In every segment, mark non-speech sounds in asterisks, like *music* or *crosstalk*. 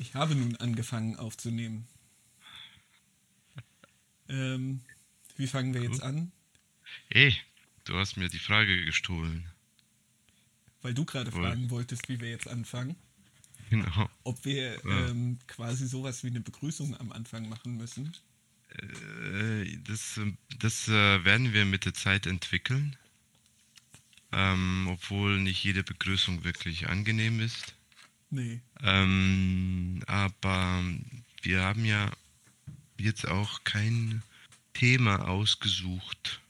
Ich habe nun angefangen aufzunehmen. Ähm, wie fangen wir jetzt an? Ey, du hast mir die Frage gestohlen. Weil du gerade fragen wolltest, wie wir jetzt anfangen. Genau. Ob wir Ja. ähm, quasi sowas wie eine Begrüßung am Anfang machen müssen. Äh, Das, äh, das äh, werden wir mit der Zeit entwickeln. Ähm, obwohl nicht jede Begrüßung wirklich angenehm ist. Nee. Ähm, aber wir haben ja jetzt auch kein Thema ausgesucht.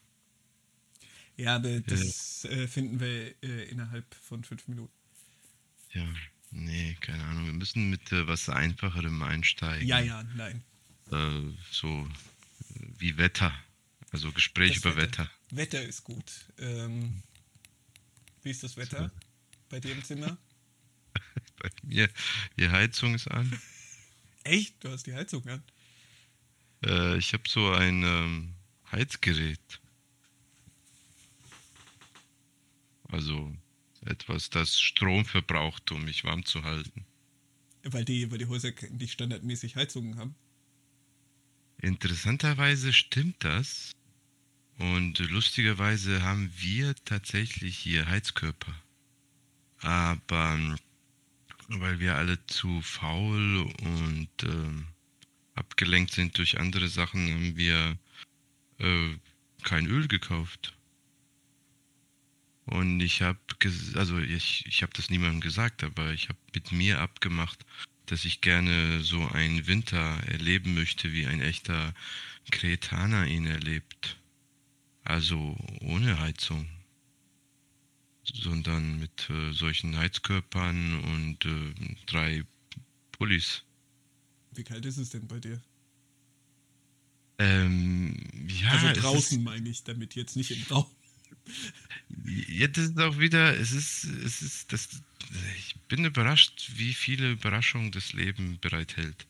Ja, aber das äh, finden wir äh, innerhalb von fünf Minuten. Ja, nee, keine Ahnung. Wir müssen mit äh, was Einfacherem einsteigen. Ja, ja, nein. Äh, so äh, wie Wetter. Also Gespräch Das über Wetter. Wetter ist gut. Ähm, wie ist das Wetter bei dir im Zimmer? Bei mir, die Heizung ist an. Echt? Du hast die Heizung an? Äh, ich habe so ein ähm, Heizgerät. Also etwas, das Strom verbraucht, um mich warm zu halten. Weil die, weil die Häuser nicht standardmäßig Heizungen haben. Interessanterweise stimmt das. Und lustigerweise haben wir tatsächlich hier Heizkörper. Aber ähm, weil wir alle zu faul und ähm, abgelenkt sind durch andere Sachen, haben wir äh, kein Öl gekauft. Und ich habe, also ich, ich habe das niemandem gesagt, aber ich habe mit mir abgemacht, dass ich gerne so einen Winter erleben möchte, wie ein echter Kretaner ihn erlebt. Also ohne Heizung, sondern mit äh, solchen Heizkörpern und äh, drei Pullis. Wie kalt ist es denn bei dir? Ähm, ja, also es draußen meine ich damit, jetzt nicht im Raum. Jetzt ist auch wieder, es ist, es ist, das, ich bin überrascht, wie viele Überraschungen das Leben bereithält.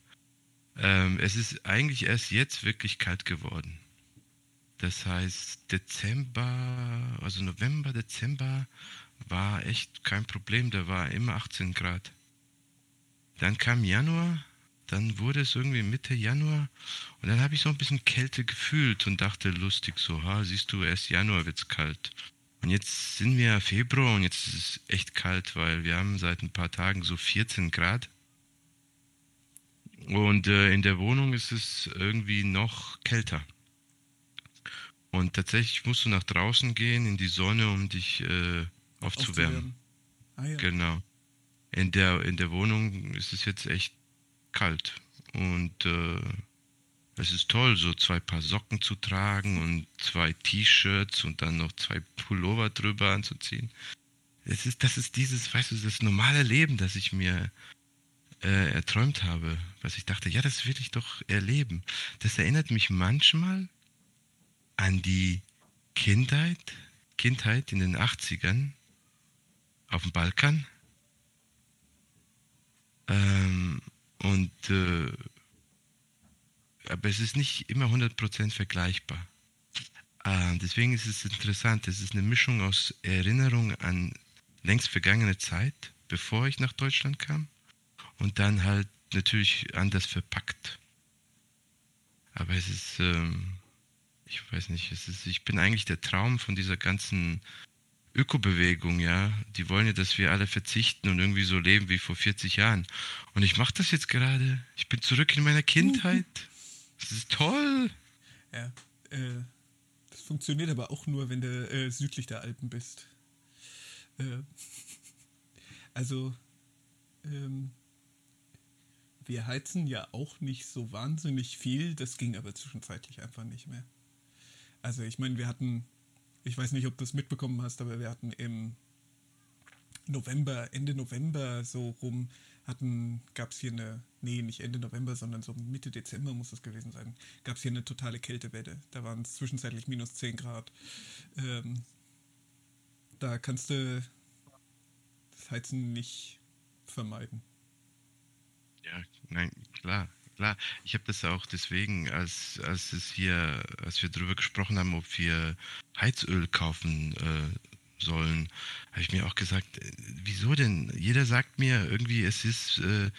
Ähm, es ist eigentlich erst jetzt wirklich kalt geworden. Das heißt, Dezember, also November, Dezember war echt kein Problem, da war immer 18 Grad. Dann kam Januar, dann wurde es irgendwie Mitte Januar und dann habe ich so ein bisschen Kälte gefühlt und dachte lustig so, ha, siehst du, erst Januar wird's kalt. Und jetzt sind wir Februar und jetzt ist es echt kalt, weil wir haben seit ein paar Tagen so 14 Grad. Und äh, in der Wohnung ist es irgendwie noch kälter. Und tatsächlich musst du nach draußen gehen in die Sonne, um dich äh, aufzuwärmen. Ah ja. Genau. In der, in der Wohnung ist es jetzt echt kalt. Und äh, es ist toll, so zwei Paar Socken zu tragen und zwei T-Shirts und dann noch zwei Pullover drüber anzuziehen. Es ist, das ist dieses, weißt du, das normale Leben, das ich mir äh, erträumt habe. Was ich dachte, ja, das will ich doch erleben. Das erinnert mich manchmal an die Kindheit, Kindheit in den 80ern auf dem Balkan. Ähm, und äh, aber es ist nicht immer 100% vergleichbar. Äh, deswegen ist es interessant. Es ist eine Mischung aus Erinnerung an längst vergangene Zeit, bevor ich nach Deutschland kam, und dann halt natürlich anders verpackt. Aber es ist, ähm, ich weiß nicht, ist, ich bin eigentlich der Traum von dieser ganzen Ökobewegung, ja. Die wollen ja, dass wir alle verzichten und irgendwie so leben wie vor 40 Jahren. Und ich mache das jetzt gerade. Ich bin zurück in meiner Kindheit. Das ist toll. Ja, äh, das funktioniert aber auch nur, wenn du äh, südlich der Alpen bist. Äh, *laughs* also, ähm, wir heizen ja auch nicht so wahnsinnig viel, das ging aber zwischenzeitlich einfach nicht mehr. Also, ich meine, wir hatten, ich weiß nicht, ob du es mitbekommen hast, aber wir hatten im November, Ende November so rum, hatten, gab es hier eine, nee, nicht Ende November, sondern so Mitte Dezember muss es gewesen sein, gab es hier eine totale Kältewelle. Da waren es zwischenzeitlich minus 10 Grad. Ähm, da kannst du das Heizen nicht vermeiden. Ja, nein, klar, klar. Ich habe das auch deswegen, als, als es hier, als wir darüber gesprochen haben, ob wir Heizöl kaufen äh, sollen, habe ich mir auch gesagt, äh, wieso denn? Jeder sagt mir irgendwie, es ist äh,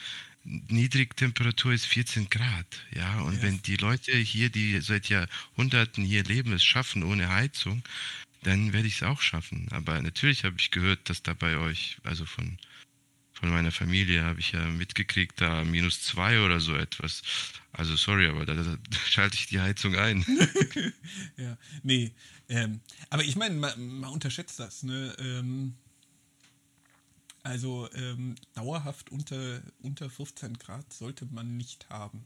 Niedrigtemperatur ist 14 Grad, ja. Und Ja. wenn die Leute hier, die seit Jahrhunderten hier leben, es schaffen ohne Heizung, dann werde ich es auch schaffen. Aber natürlich habe ich gehört, dass da bei euch, also von, von meiner Familie, habe ich ja mitgekriegt, da minus zwei oder so etwas. Also sorry, aber da, da schalte ich die Heizung ein. *laughs* Ja, nee. Ähm, aber ich meine, man, man unterschätzt das, ne? Ähm, also ähm, dauerhaft unter, unter 15 Grad sollte man nicht haben.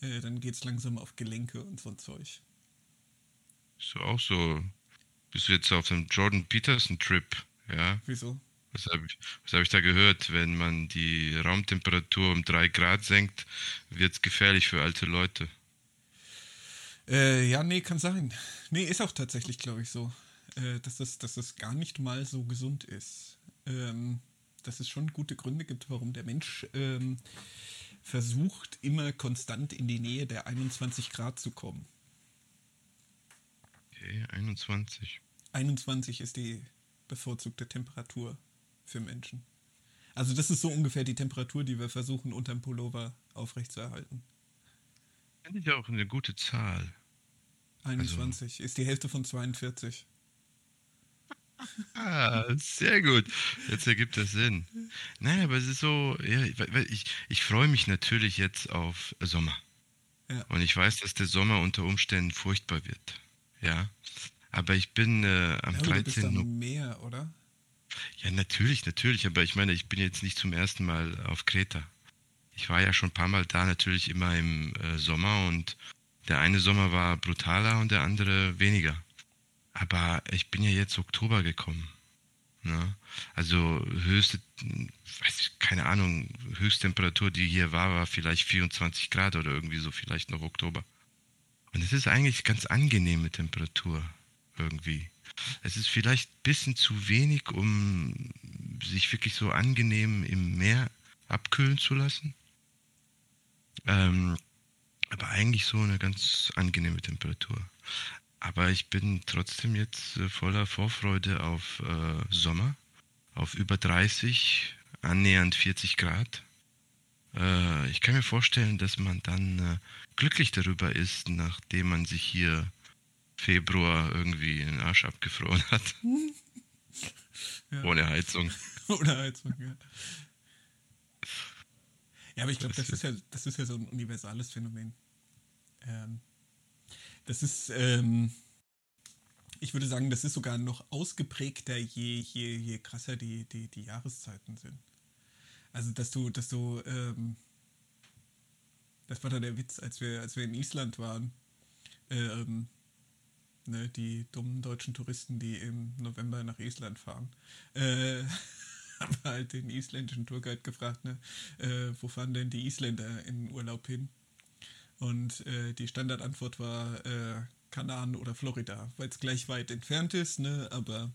Äh, dann geht es langsam auf Gelenke und so ein Zeug. So auch so. Bist du jetzt auf dem Jordan Peterson Trip? Ja. Wieso? Was habe ich, was hab ich da gehört? Wenn man die Raumtemperatur um drei Grad senkt, wird es gefährlich für alte Leute. Äh, ja, nee, kann sein. Nee, ist auch tatsächlich, glaube ich, so. Äh, dass, das, dass das gar nicht mal so gesund ist. Ähm, dass es schon gute Gründe gibt, warum der Mensch ähm, versucht, immer konstant in die Nähe der 21 Grad zu kommen. Okay, 21. 21 ist die bevorzugte Temperatur für Menschen. Also das ist so ungefähr die Temperatur, die wir versuchen unterm Pullover aufrechtzuerhalten. Finde ich auch eine gute Zahl. 21 ist die Hälfte von 42. Ah, sehr gut. Jetzt ergibt das Sinn. Nein, aber es ist so, ja, ich, ich freue mich natürlich jetzt auf Sommer. Ja. Und ich weiß, dass der Sommer unter Umständen furchtbar wird. Ja. Aber ich bin äh, am Ja, aber du bist 13. am Meer, oder? Ja, natürlich, natürlich. Aber ich meine, ich bin jetzt nicht zum ersten Mal auf Kreta. Ich war ja schon ein paar Mal da, natürlich immer im äh, Sommer und der eine Sommer war brutaler und der andere weniger. Aber ich bin ja jetzt Oktober gekommen. Ne? Also höchste, weiß ich, keine Ahnung, Höchsttemperatur, die hier war, war vielleicht 24 Grad oder irgendwie so, vielleicht noch Oktober. Und es ist eigentlich ganz angenehme Temperatur irgendwie. Es ist vielleicht ein bisschen zu wenig, um sich wirklich so angenehm im Meer abkühlen zu lassen. Ähm, aber eigentlich so eine ganz angenehme Temperatur. Aber ich bin trotzdem jetzt äh, voller Vorfreude auf äh, Sommer, auf über 30, annähernd 40 Grad. Äh, ich kann mir vorstellen, dass man dann äh, glücklich darüber ist, nachdem man sich hier Februar irgendwie den Arsch abgefroren hat. *laughs* Ja. Ohne Heizung. *laughs* Oder Heizung, ja. Ja, aber ich glaube, Das das ist ja, das ist ja so ein universales Phänomen. Ähm, das ist, ähm, ich würde sagen, das ist sogar noch ausgeprägter, je, je, je krasser die, die, die Jahreszeiten sind. Also, dass du, dass du, ähm, das war da der Witz, als wir, als wir in Island waren. Ähm, ne, die dummen deutschen Touristen, die im November nach Island fahren. Äh, *laughs* haben halt den isländischen Tourguide gefragt, ne, äh, wo fahren denn die Isländer in Urlaub hin? Und äh, die Standardantwort war äh, Kanaren oder Florida, weil es gleich weit entfernt ist, ne, aber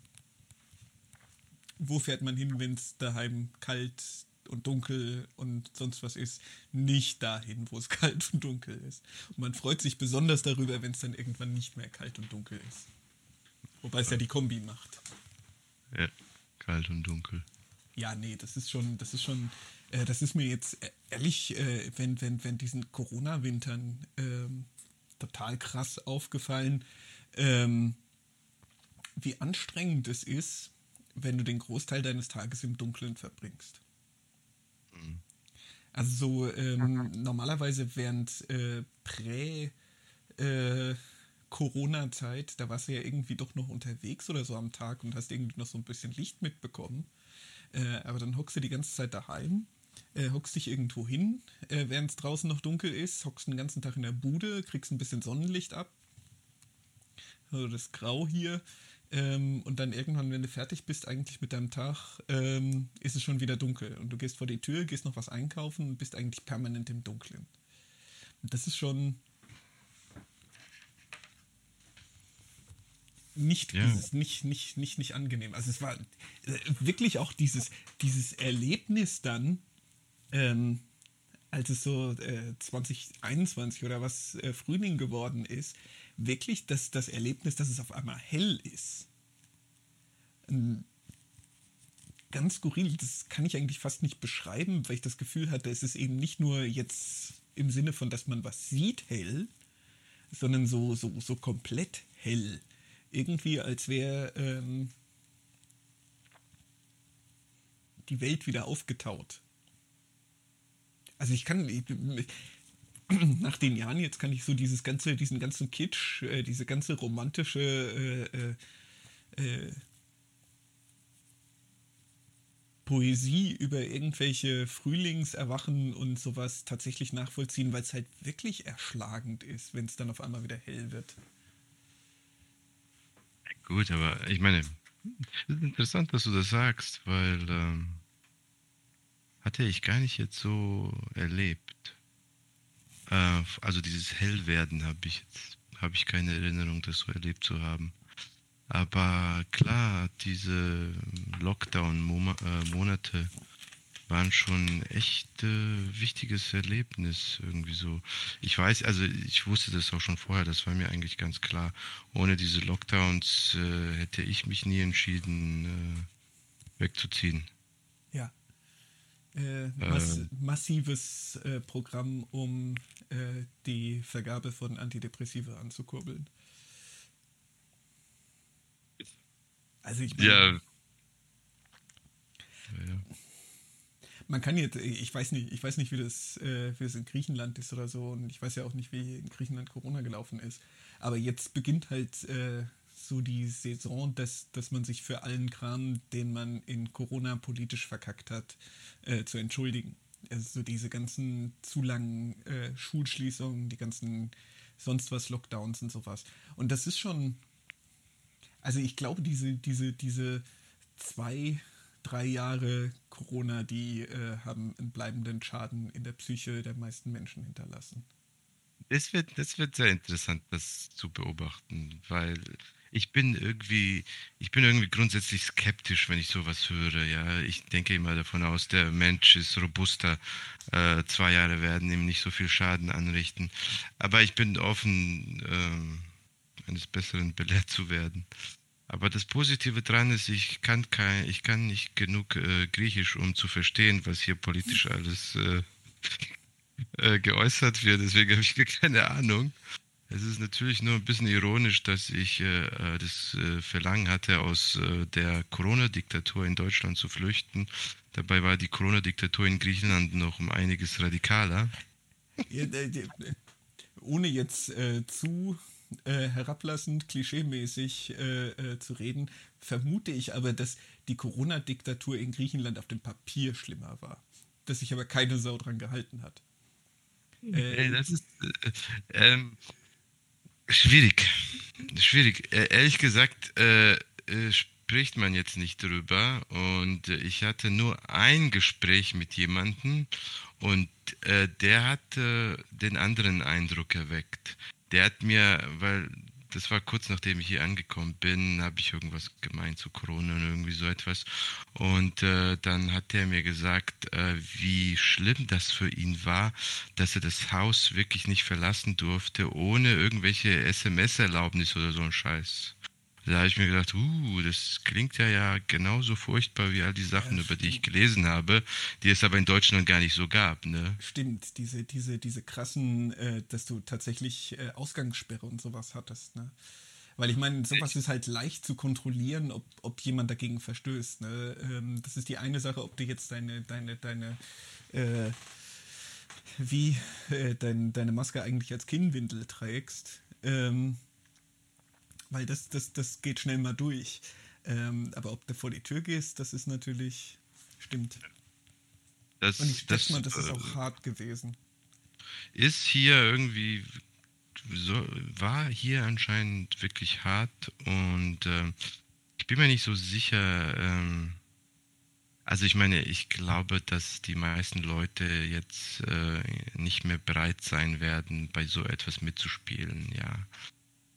wo fährt man hin, wenn es daheim kalt und dunkel und sonst was ist? Nicht dahin, wo es *laughs* kalt und dunkel ist. Und man freut sich besonders darüber, wenn es dann irgendwann nicht mehr kalt und dunkel ist. Wobei es ja die Kombi macht. Ja, kalt und dunkel. Ja, nee, das ist schon, das ist schon, äh, das ist mir jetzt äh, ehrlich, äh, wenn, wenn, wenn diesen Corona-Wintern ähm, total krass aufgefallen, ähm, wie anstrengend es ist, wenn du den Großteil deines Tages im Dunkeln verbringst. Also so ähm, normalerweise während äh, Prä äh, Corona-Zeit, da warst du ja irgendwie doch noch unterwegs oder so am Tag und hast irgendwie noch so ein bisschen Licht mitbekommen. Äh, aber dann hockst du die ganze Zeit daheim, äh, hockst dich irgendwo hin, äh, während es draußen noch dunkel ist, hockst den ganzen Tag in der Bude, kriegst ein bisschen Sonnenlicht ab. Also das Grau hier. Ähm, und dann irgendwann, wenn du fertig bist, eigentlich mit deinem Tag, ähm, ist es schon wieder dunkel. Und du gehst vor die Tür, gehst noch was einkaufen und bist eigentlich permanent im Dunkeln. Und das ist schon nicht, Ja. nicht, nicht, nicht, nicht angenehm. Also es war äh, wirklich auch dieses, dieses Erlebnis dann, ähm, als es so äh, 2021 oder was äh, Frühling geworden ist, wirklich das, das Erlebnis, dass es auf einmal hell ist. Ähm, ganz skurril. Das kann ich eigentlich fast nicht beschreiben, weil ich das Gefühl hatte, es ist eben nicht nur jetzt im Sinne von, dass man was sieht, hell, sondern so, so, so komplett hell. Irgendwie, als wäre ähm, die Welt wieder aufgetaut. Also ich kann, *clears throat* nach den Jahren jetzt kann ich so dieses ganze, diesen ganzen Kitsch, äh, diese ganze romantische äh, äh, äh Poesie über irgendwelche Frühlingserwachen und sowas tatsächlich nachvollziehen, weil es halt wirklich erschlagend ist, wenn es dann auf einmal wieder hell wird. Gut, aber ich meine, es ist interessant, dass du das sagst, weil ähm, hatte ich gar nicht jetzt so erlebt. Äh, also dieses Hellwerden habe ich jetzt, habe ich keine Erinnerung, das so erlebt zu haben. Aber klar, diese Lockdown-Monate äh, waren schon echt äh, wichtiges Erlebnis irgendwie so. Ich weiß, also ich wusste das auch schon vorher, das war mir eigentlich ganz klar. Ohne diese Lockdowns äh, hätte ich mich nie entschieden, äh, wegzuziehen. Ja. Äh, mass ähm. massives äh, Programm, um die Vergabe von Antidepressiva anzukurbeln. Also ich meine, ja. ja. Man kann jetzt, ich weiß nicht, ich weiß nicht, wie das, äh, wie das in Griechenland ist oder so, und ich weiß ja auch nicht, wie in Griechenland Corona gelaufen ist. Aber jetzt beginnt halt äh, so die Saison, dass, dass man sich für allen Kram, den man in Corona politisch verkackt hat, äh, zu entschuldigen. Also so diese ganzen zu langen äh, Schulschließungen, die ganzen sonst was Lockdowns und sowas. Und das ist schon, also ich glaube, diese, diese, diese zwei, drei Jahre Corona, die äh, haben einen bleibenden Schaden in der Psyche der meisten Menschen hinterlassen. Das wird, das wird sehr interessant, das zu beobachten, weil ich bin irgendwie, ich bin irgendwie grundsätzlich skeptisch, wenn ich sowas höre. Ja, ich denke immer davon aus, der Mensch ist robuster. Äh, zwei Jahre werden ihm nicht so viel Schaden anrichten. Aber ich bin offen, ähm, eines Besseren belehrt zu werden. Aber das Positive daran ist, ich kann kein, ich kann nicht genug äh, Griechisch, um zu verstehen, was hier politisch alles äh, *laughs* äh, geäußert wird. Deswegen habe ich *laughs* keine Ahnung. Es ist natürlich nur ein bisschen ironisch, dass ich äh, äh, das äh, Verlangen hatte, aus der Corona-Diktatur in Deutschland zu flüchten. Dabei war die Corona-Diktatur in Griechenland noch um einiges radikaler. Ohne jetzt zu äh, herablassend, klischeemäßig äh, äh, zu reden, vermute ich aber, dass die Corona-Diktatur in Griechenland auf dem Papier schlimmer war. Dass sich aber keine Sau dran gehalten hat. Äh, das ist äh, ähm, schwierig. Schwierig. Äh, ehrlich gesagt, spricht man jetzt nicht drüber. Und ich hatte nur ein Gespräch mit jemandem und äh, der hat äh, den anderen Eindruck erweckt der hat mir, weil das war kurz nachdem ich hier angekommen bin, habe ich irgendwas gemeint zu Corona und irgendwie so etwas. Und äh, dann hat er mir gesagt, äh, wie schlimm das für ihn war, dass er das Haus wirklich nicht verlassen durfte, ohne irgendwelche SMS-Erlaubnis oder so ein Scheiß. Da habe ich mir gedacht, uh, das klingt ja, ja genauso furchtbar wie all die Sachen, ja, über die ich gelesen habe, die es aber in Deutschland gar nicht so gab. Ne? Stimmt, diese, diese, diese krassen, äh, dass du tatsächlich äh, Ausgangssperre und sowas hattest. Ne? Weil ich meine, sowas ist halt leicht zu kontrollieren, ob, ob jemand dagegen verstößt. Ne? Ähm, das ist die eine Sache, ob du jetzt deine, deine, deine, äh, wie äh, dein, deine Maske eigentlich als Kinnwindel trägst. Ähm, weil das, das, das geht schnell mal durch. Ähm, aber ob du vor die Tür gehst, das ist natürlich, stimmt. Das, Und ich denke mal, das ist auch äh, hart gewesen. Ist hier irgendwie, so, war hier anscheinend wirklich hart und äh, ich bin mir nicht so sicher, ähm, also ich meine, ich glaube, dass die meisten Leute jetzt äh, nicht mehr bereit sein werden, bei so etwas mitzuspielen, ja.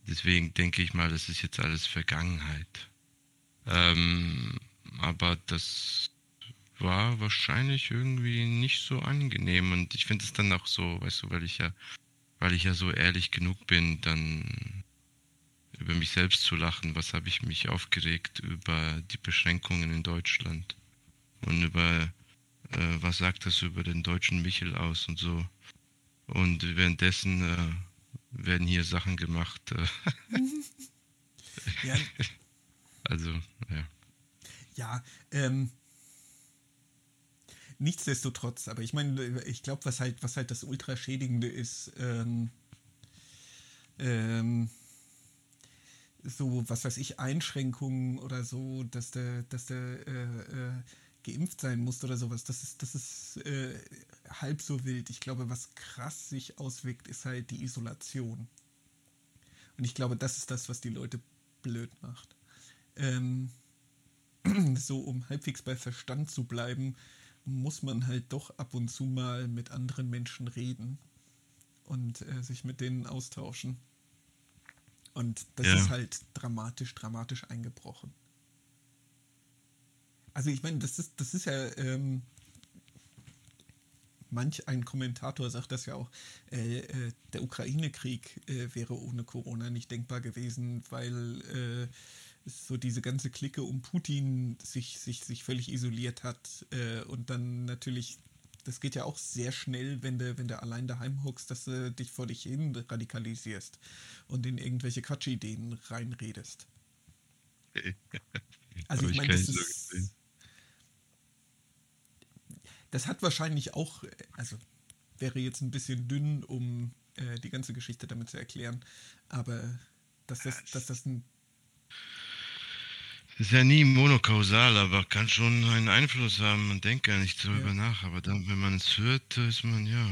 Deswegen denke ich mal, das ist jetzt alles Vergangenheit. Ähm, aber das war wahrscheinlich irgendwie nicht so angenehm und ich finde es dann auch so, weißt du, weil ich ja, weil ich ja so ehrlich genug bin, dann über mich selbst zu lachen. Was habe ich mich aufgeregt über die Beschränkungen in Deutschland? und über äh, was sagt das über den deutschen Michel aus und so. Und währenddessen äh, werden hier Sachen gemacht. Äh. ja. *laughs* Also, ja. Ja, ähm, nichtsdestotrotz, aber ich meine, ich glaube, was halt, was halt das Ultraschädigende ist, ähm, ähm, so, was weiß ich, Einschränkungen oder so, dass der, dass der äh, äh, geimpft sein muss oder sowas, das ist, das ist äh, halb so wild. Ich glaube, was krass sich auswirkt, ist halt die Isolation. Und ich glaube, das ist das, was die Leute blöd macht. Ähm, *clears throat* so, um halbwegs bei Verstand zu bleiben, muss man halt doch ab und zu mal mit anderen Menschen reden und äh, sich mit denen austauschen. Und das ja. ist halt dramatisch, dramatisch eingebrochen. Also ich meine, das ist, das ist ja, ähm, manch ein Kommentator sagt das ja auch, äh, äh, der Ukraine-Krieg äh, wäre ohne Corona nicht denkbar gewesen, weil äh, so diese ganze Clique um Putin sich, sich, sich völlig isoliert hat äh, und dann natürlich das geht ja auch sehr schnell, wenn du, wenn du allein daheim hockst, dass du dich vor dich hin radikalisierst und in irgendwelche Quatschideen reinredest. *laughs* Also ich meine, das ist. Das hat wahrscheinlich auch, also wäre jetzt ein bisschen dünn, um äh, die ganze Geschichte damit zu erklären, aber dass das, dass das ein ist ja nie monokausal, aber kann schon einen Einfluss haben. Man denkt gar nicht darüber ja. nach, aber dann, wenn man es hört, ist man ja.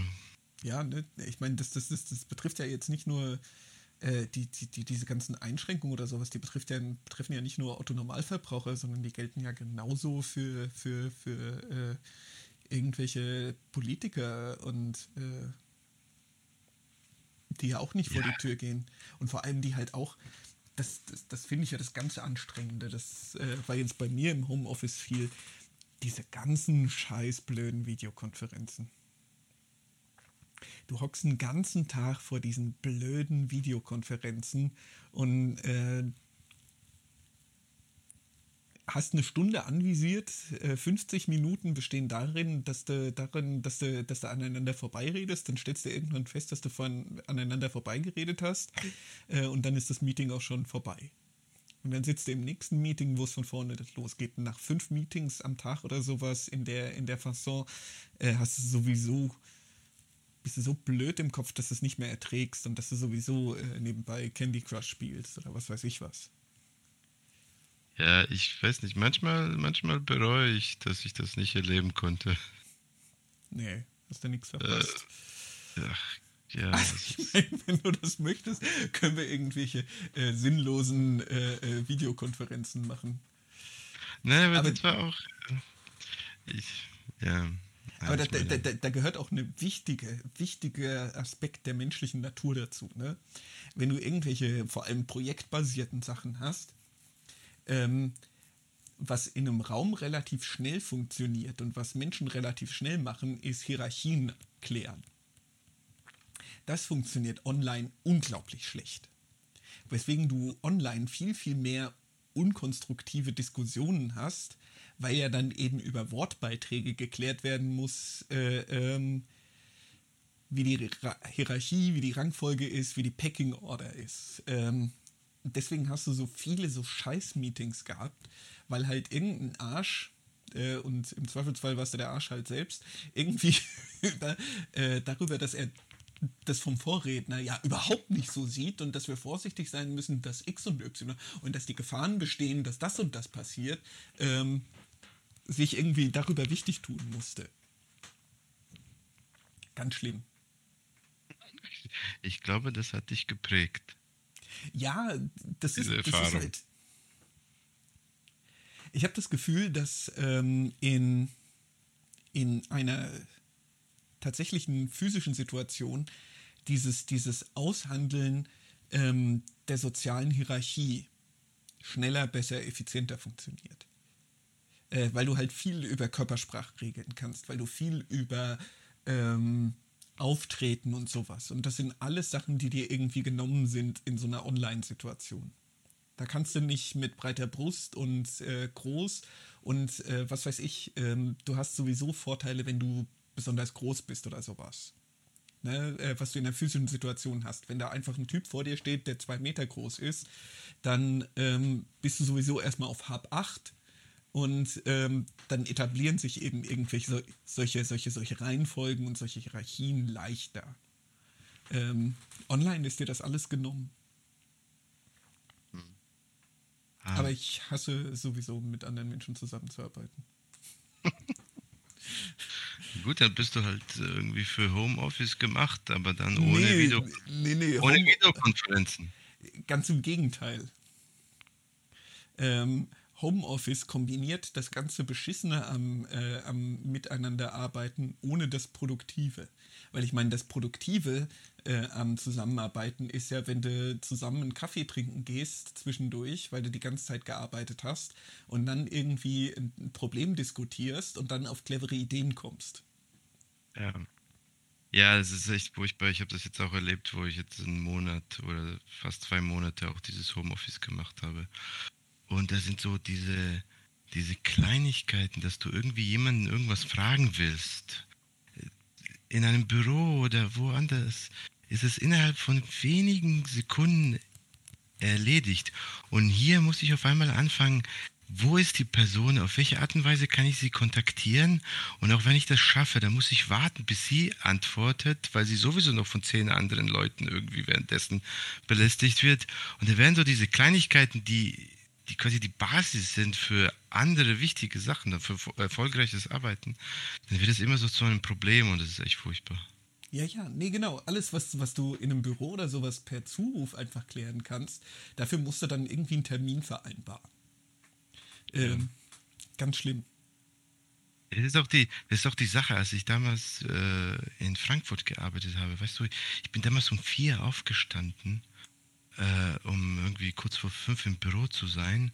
Ja, ne? ich meine, das, das, das, das betrifft ja jetzt nicht nur äh, die, die, die, diese ganzen Einschränkungen oder sowas, die betrifft ja, betreffen ja nicht nur Autonormalverbraucher, sondern die gelten ja genauso für, für, für äh, irgendwelche Politiker und äh, die ja auch nicht vor ja. die Tür gehen. Und vor allem die halt auch das, das, das finde ich ja das ganze Anstrengende. Das äh, war jetzt bei mir im Homeoffice viel. Diese ganzen scheiß blöden Videokonferenzen. Du hockst einen ganzen Tag vor diesen blöden Videokonferenzen und äh, hast eine Stunde anvisiert, 50 äh, Minuten bestehen darin, dass du darin, dass du, dass du aneinander vorbeiredest, dann stellst du irgendwann fest, dass du von aneinander vorbeigeredet hast äh, und dann ist das Meeting auch schon vorbei. Und dann sitzt du im nächsten Meeting, wo es von vorne losgeht. nach fünf Meetings am Tag oder sowas in der, in der Fasson äh, hast du sowieso, bist du so blöd im Kopf, dass du es nicht mehr erträgst und dass du sowieso nebenbei Candy Crush spielst oder was weiß ich was. Ja, ich weiß nicht, manchmal, manchmal bereue ich, dass ich das nicht erleben konnte. Nee, hast du nichts verpasst. Äh, ach, ja. *laughs* Also, ich mein, wenn du das möchtest, können wir irgendwelche äh, sinnlosen äh, äh Videokonferenzen machen. Nein, aber, das war auch. Äh, ich, ja. Aber da, da, da, da, gehört auch ein wichtige, wichtiger Aspekt der menschlichen Natur dazu. Ne? Wenn du irgendwelche, vor allem projektbasierten Sachen hast, ähm, was in einem Raum relativ schnell funktioniert und was Menschen relativ schnell machen, ist Hierarchien klären. Das funktioniert online unglaublich schlecht. Weswegen du online viel, viel mehr unkonstruktive Diskussionen hast, weil ja dann eben über Wortbeiträge geklärt werden muss, äh, ähm, wie die Hierarchie, wie die Rangfolge ist, wie die Packing Order ist. Ähm, deswegen hast du so viele so Scheiß-Meetings gehabt, weil halt irgendein Arsch, äh, und im Zweifelsfall warst du der Arsch halt selbst, irgendwie *laughs* da, äh, darüber, dass er das vom Vorredner ja überhaupt nicht so sieht und dass wir vorsichtig sein müssen, dass X und Y und dass die Gefahren bestehen, dass das und das passiert, ähm, sich irgendwie darüber wichtig tun musste. Ganz schlimm. Ich glaube, das hat dich geprägt. Ja, das ist, das ist halt. Ich habe das Gefühl, dass ähm, in, in einer tatsächlichen physischen Situation dieses, dieses Aushandeln ähm, der sozialen Hierarchie schneller, besser, effizienter funktioniert. Äh, weil du halt viel über Körpersprache regeln kannst, weil du viel über ähm, Auftreten und sowas. Und das sind alles Sachen, die dir irgendwie genommen sind in so einer Online-Situation. Da kannst du nicht mit breiter Brust und äh, groß Und äh, was weiß ich, ähm, du hast sowieso Vorteile, wenn du besonders groß bist oder sowas. Ne, äh, was du in der physischen Situation hast. Wenn da einfach ein Typ vor dir steht, der zwei Meter groß ist, dann ähm, bist du sowieso erstmal auf Hab 8 und ähm, dann etablieren sich eben irgendwelche so, solche, solche, solche Reihenfolgen und solche Hierarchien leichter. Ähm, online ist dir das alles genommen. Hm. Ah. Aber ich hasse sowieso mit anderen Menschen zusammenzuarbeiten. *laughs* Gut, dann bist du halt irgendwie für Homeoffice gemacht, aber dann ohne, nee, Video nee, nee, ohne Videokonferenzen. Ganz im Gegenteil. Ähm, Homeoffice kombiniert das ganze Beschissene am, äh, am Miteinanderarbeiten ohne das Produktive. Weil ich meine, das Produktive äh, am Zusammenarbeiten ist ja, wenn du zusammen einen Kaffee trinken gehst zwischendurch, weil du die ganze Zeit gearbeitet hast und dann irgendwie ein Problem diskutierst und dann auf clevere Ideen kommst. Ja. Ja, es ist echt furchtbar. Ich habe das jetzt auch erlebt, wo ich jetzt einen Monat oder fast zwei Monate auch dieses Homeoffice gemacht habe. Und da sind so diese, diese Kleinigkeiten, dass du irgendwie jemanden irgendwas fragen willst. In einem Büro oder woanders ist es innerhalb von wenigen Sekunden erledigt. Und hier muss ich auf einmal anfangen, wo ist die Person, auf welche Art und Weise kann ich sie kontaktieren und auch wenn ich das schaffe, dann muss ich warten, bis sie antwortet, weil sie sowieso noch von zehn anderen Leuten irgendwie währenddessen belästigt wird. Und da werden so diese Kleinigkeiten, die die quasi die Basis sind für andere wichtige Sachen, für erfolgreiches Arbeiten, dann wird es immer so zu einem Problem und das ist echt furchtbar. Ja, ja, nee, genau. Alles, was, was du in einem Büro oder sowas per Zuruf einfach klären kannst, dafür musst du dann irgendwie einen Termin vereinbaren. Ähm, ja. Ganz schlimm. Das ist auch die, das ist auch die Sache, als ich damals äh, in Frankfurt gearbeitet habe. Weißt du, ich bin damals um vier aufgestanden äh, um irgendwie kurz vor fünf im Büro zu sein,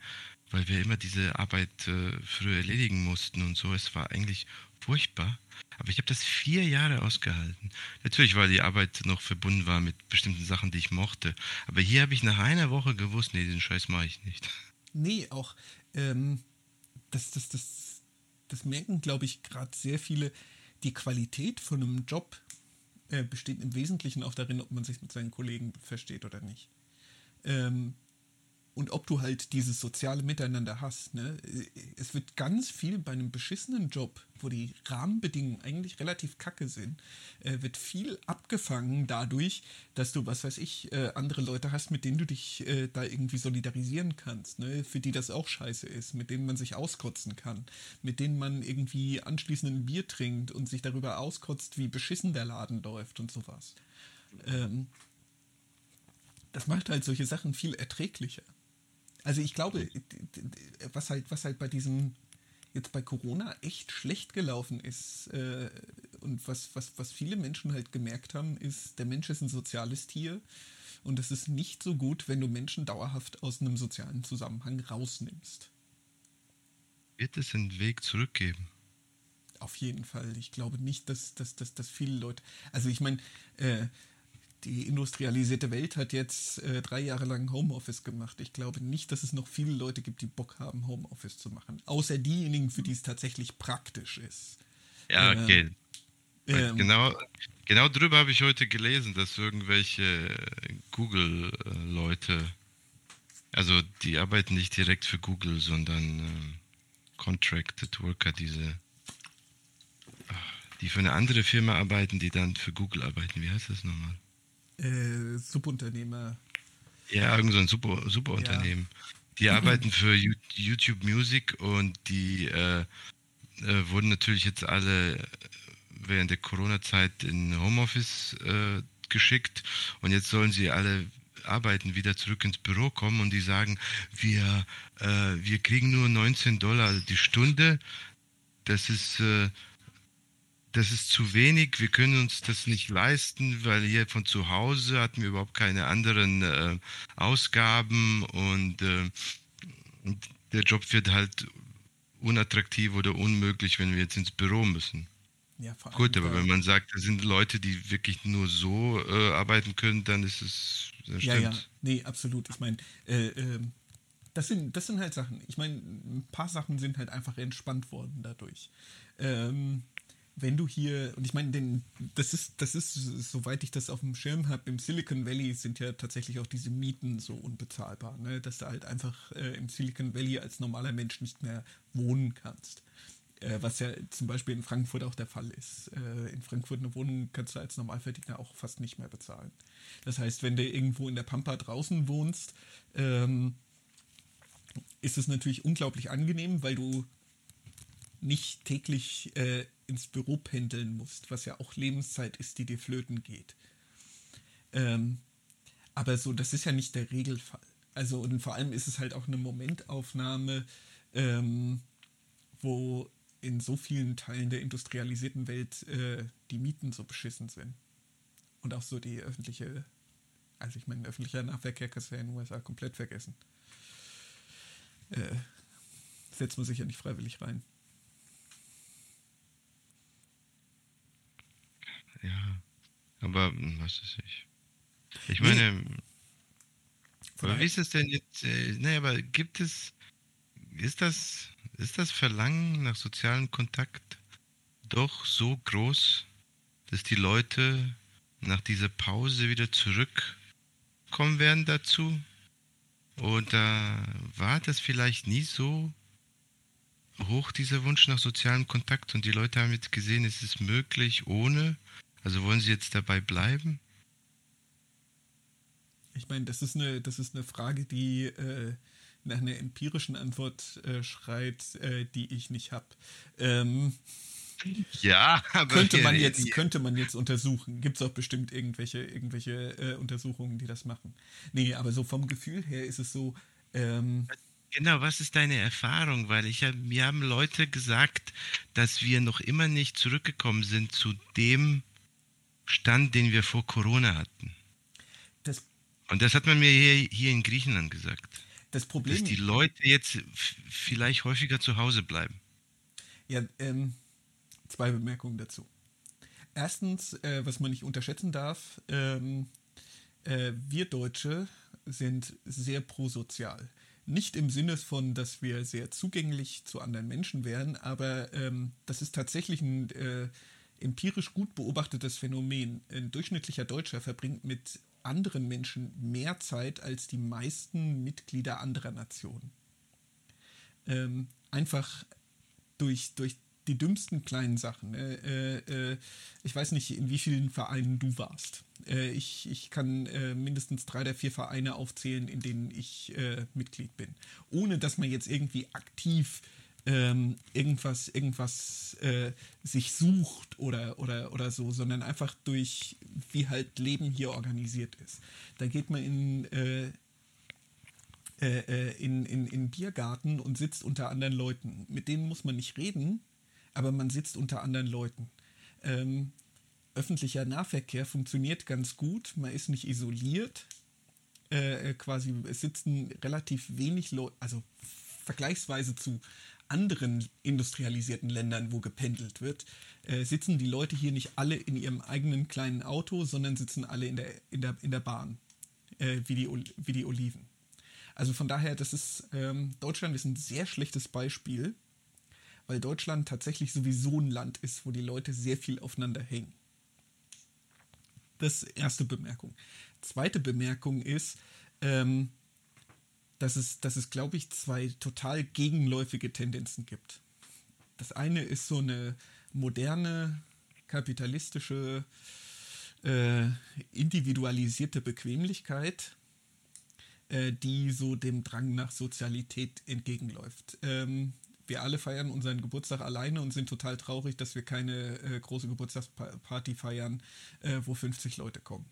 weil wir immer diese Arbeit äh, früh erledigen mussten und so. Es war eigentlich furchtbar. Aber ich habe das vier Jahre ausgehalten. Natürlich, weil die Arbeit noch verbunden war mit bestimmten Sachen, die ich mochte. Aber hier habe ich nach einer Woche gewusst, nee, den Scheiß mache ich nicht. Nee, auch ähm, das, das, das, das merken, glaube ich, gerade sehr viele. Die Qualität von einem Job äh, besteht im Wesentlichen auch darin, ob man sich mit seinen Kollegen versteht oder nicht. Ähm, und ob du halt dieses soziale Miteinander hast. Ne? Es wird ganz viel bei einem beschissenen Job, wo die Rahmenbedingungen eigentlich relativ kacke sind, äh, wird viel abgefangen dadurch, dass du, was weiß ich, äh, andere Leute hast, mit denen du dich äh, da irgendwie solidarisieren kannst, ne? für die das auch scheiße ist, mit denen man sich auskotzen kann, mit denen man irgendwie anschließend ein Bier trinkt und sich darüber auskotzt, wie beschissen der Laden läuft und sowas. Ähm, das macht halt solche Sachen viel erträglicher. Also ich glaube, was halt, was halt bei diesem, jetzt bei Corona echt schlecht gelaufen ist äh, und was, was, was viele Menschen halt gemerkt haben, ist, der Mensch ist ein soziales Tier und es ist nicht so gut, wenn du Menschen dauerhaft aus einem sozialen Zusammenhang rausnimmst. Wird es einen Weg zurückgeben? Auf jeden Fall. Ich glaube nicht, dass, dass, dass, dass viele Leute. Also ich meine, äh, die industrialisierte Welt hat jetzt äh, drei Jahre lang Homeoffice gemacht. Ich glaube nicht, dass es noch viele Leute gibt, die Bock haben, Homeoffice zu machen. Außer diejenigen, für die es tatsächlich praktisch ist. Ja, ähm, okay. Ähm, genau, genau drüber habe ich heute gelesen, dass irgendwelche Google-Leute, also die arbeiten nicht direkt für Google, sondern ähm, Contracted Worker, diese, die für eine andere Firma arbeiten, die dann für Google arbeiten. Wie heißt das nochmal? Äh, Subunternehmer. Ja, irgend so ein Super, Superunternehmen. Ja. Die arbeiten für YouTube Music und die äh, äh, wurden natürlich jetzt alle während der Corona-Zeit in Homeoffice äh, geschickt und jetzt sollen sie alle arbeiten, wieder zurück ins Büro kommen und die sagen, wir, äh, wir kriegen nur 19 Dollar die Stunde. Das ist äh, das ist zu wenig, wir können uns das nicht leisten, weil hier von zu Hause hatten wir überhaupt keine anderen äh, Ausgaben und äh, der Job wird halt unattraktiv oder unmöglich, wenn wir jetzt ins Büro müssen. Ja, Gut, aber wenn man sagt, das sind Leute, die wirklich nur so äh, arbeiten können, dann ist es. Ja, ja, nee, absolut. Ich meine, äh, ähm, das sind, das sind halt Sachen. Ich meine, ein paar Sachen sind halt einfach entspannt worden dadurch. Ähm, wenn du hier, und ich meine, das ist, das ist, soweit ich das auf dem Schirm habe, im Silicon Valley sind ja tatsächlich auch diese Mieten so unbezahlbar, ne? dass du halt einfach äh, im Silicon Valley als normaler Mensch nicht mehr wohnen kannst. Äh, was ja zum Beispiel in Frankfurt auch der Fall ist. Äh, in Frankfurt eine Wohnung kannst du als Normalverdiener auch fast nicht mehr bezahlen. Das heißt, wenn du irgendwo in der Pampa draußen wohnst, ähm, ist es natürlich unglaublich angenehm, weil du nicht täglich äh, ins Büro pendeln musst, was ja auch Lebenszeit ist, die dir flöten geht. Ähm, aber so, das ist ja nicht der Regelfall. Also, und vor allem ist es halt auch eine Momentaufnahme, ähm, wo in so vielen Teilen der industrialisierten Welt äh, die Mieten so beschissen sind. Und auch so die öffentliche, also ich meine, öffentlicher Nahverkehr kannst du ja in den USA komplett vergessen. Äh, setzt man sich ja nicht freiwillig rein. Ja, aber hm, was ist ich? Ich meine, nee. aber wie ist es denn jetzt? Äh, nee, aber gibt es, ist das ist das Verlangen nach sozialem Kontakt doch so groß, dass die Leute nach dieser Pause wieder zurückkommen werden dazu? Oder war das vielleicht nie so hoch, dieser Wunsch nach sozialem Kontakt und die Leute haben jetzt gesehen, es ist möglich ohne? Also wollen sie jetzt dabei bleiben? Ich meine, das ist eine, das ist eine Frage, die äh, nach einer empirischen Antwort äh, schreit, äh, die ich nicht habe. Ähm, ja, aber könnte man jetzt könnte man jetzt untersuchen. Gibt es auch bestimmt irgendwelche irgendwelche äh, Untersuchungen, die das machen. Nee, aber so vom Gefühl her ist es so. Ähm, Genau, was ist deine Erfahrung? Weil ich hab, mir haben Leute gesagt, dass wir noch immer nicht zurückgekommen sind zu dem Stand, den wir vor Corona hatten. Das Und das hat man mir hier, hier in Griechenland gesagt. Das Problem dass die Leute jetzt vielleicht häufiger zu Hause bleiben. Ja, ähm, zwei Bemerkungen dazu. Erstens, äh, was man nicht unterschätzen darf, ähm, äh, wir Deutsche sind sehr prosozial. Nicht im Sinne von, dass wir sehr zugänglich zu anderen Menschen wären, aber ähm, das ist tatsächlich ein äh, empirisch gut beobachtetes Phänomen. Ein durchschnittlicher Deutscher verbringt mit anderen Menschen mehr Zeit als die meisten Mitglieder anderer Nationen. Ähm, einfach durch, durch die dümmsten kleinen Sachen. Äh, äh, ich weiß nicht, in wie vielen Vereinen du warst. Äh, ich, ich kann äh, mindestens drei der vier Vereine aufzählen, in denen ich äh, Mitglied bin. Ohne dass man jetzt irgendwie aktiv ähm, irgendwas, irgendwas äh, sich sucht oder, oder, oder so, sondern einfach durch, wie halt Leben hier organisiert ist. Da geht man in, äh, äh, äh, in, in, in Biergarten und sitzt unter anderen Leuten. Mit denen muss man nicht reden, aber man sitzt unter anderen Leuten. Ähm, öffentlicher Nahverkehr funktioniert ganz gut, man ist nicht isoliert. Äh, quasi, es sitzen relativ wenig Leute, also vergleichsweise zu anderen industrialisierten Ländern, wo gependelt wird, äh, sitzen die Leute hier nicht alle in ihrem eigenen kleinen Auto, sondern sitzen alle in der, in der, in der Bahn, äh, wie, die, wie die Oliven. Also von daher, das ist, ähm, Deutschland ist ein sehr schlechtes Beispiel, weil Deutschland tatsächlich sowieso ein Land ist, wo die Leute sehr viel aufeinander hängen. Das erste Bemerkung. Zweite Bemerkung ist, ähm, dass es, dass es glaube ich, zwei total gegenläufige Tendenzen gibt. Das eine ist so eine moderne, kapitalistische, äh, individualisierte Bequemlichkeit, äh, die so dem Drang nach Sozialität entgegenläuft. Ähm, wir alle feiern unseren Geburtstag alleine und sind total traurig, dass wir keine äh, große Geburtstagsparty feiern, äh, wo 50 Leute kommen.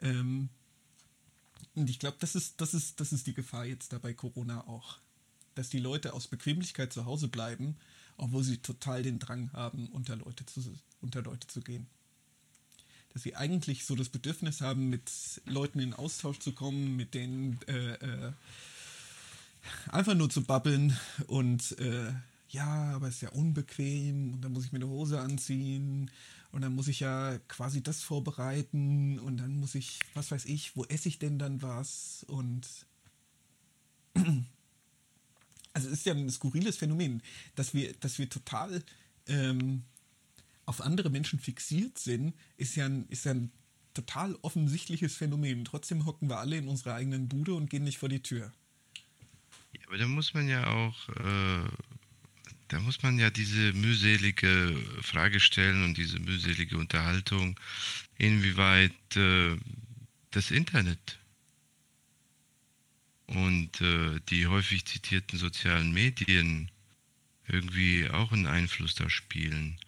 Ähm, und ich glaube, das ist, das, ist, das ist die Gefahr jetzt da bei Corona auch. Dass die Leute aus Bequemlichkeit zu Hause bleiben, obwohl sie total den Drang haben, unter Leute zu, unter Leute zu gehen. Dass sie eigentlich so das Bedürfnis haben, mit Leuten in Austausch zu kommen, mit denen äh, äh, einfach nur zu babbeln und äh, ja, aber es ist ja unbequem und dann muss ich mir eine Hose anziehen und dann muss ich ja quasi das vorbereiten und dann muss ich, was weiß ich, wo esse ich denn dann was? Und *clears throat* also es ist ja ein skurriles Phänomen, dass wir, dass wir total ähm, auf andere Menschen fixiert sind, ist ja ein, ist ja ein total offensichtliches Phänomen. Trotzdem hocken wir alle in unserer eigenen Bude und gehen nicht vor die Tür. Ja, aber da muss man ja auch, äh, da muss man ja diese mühselige Frage stellen und diese mühselige Unterhaltung, inwieweit äh, das Internet und äh, die häufig zitierten sozialen Medien irgendwie auch einen Einfluss da spielen.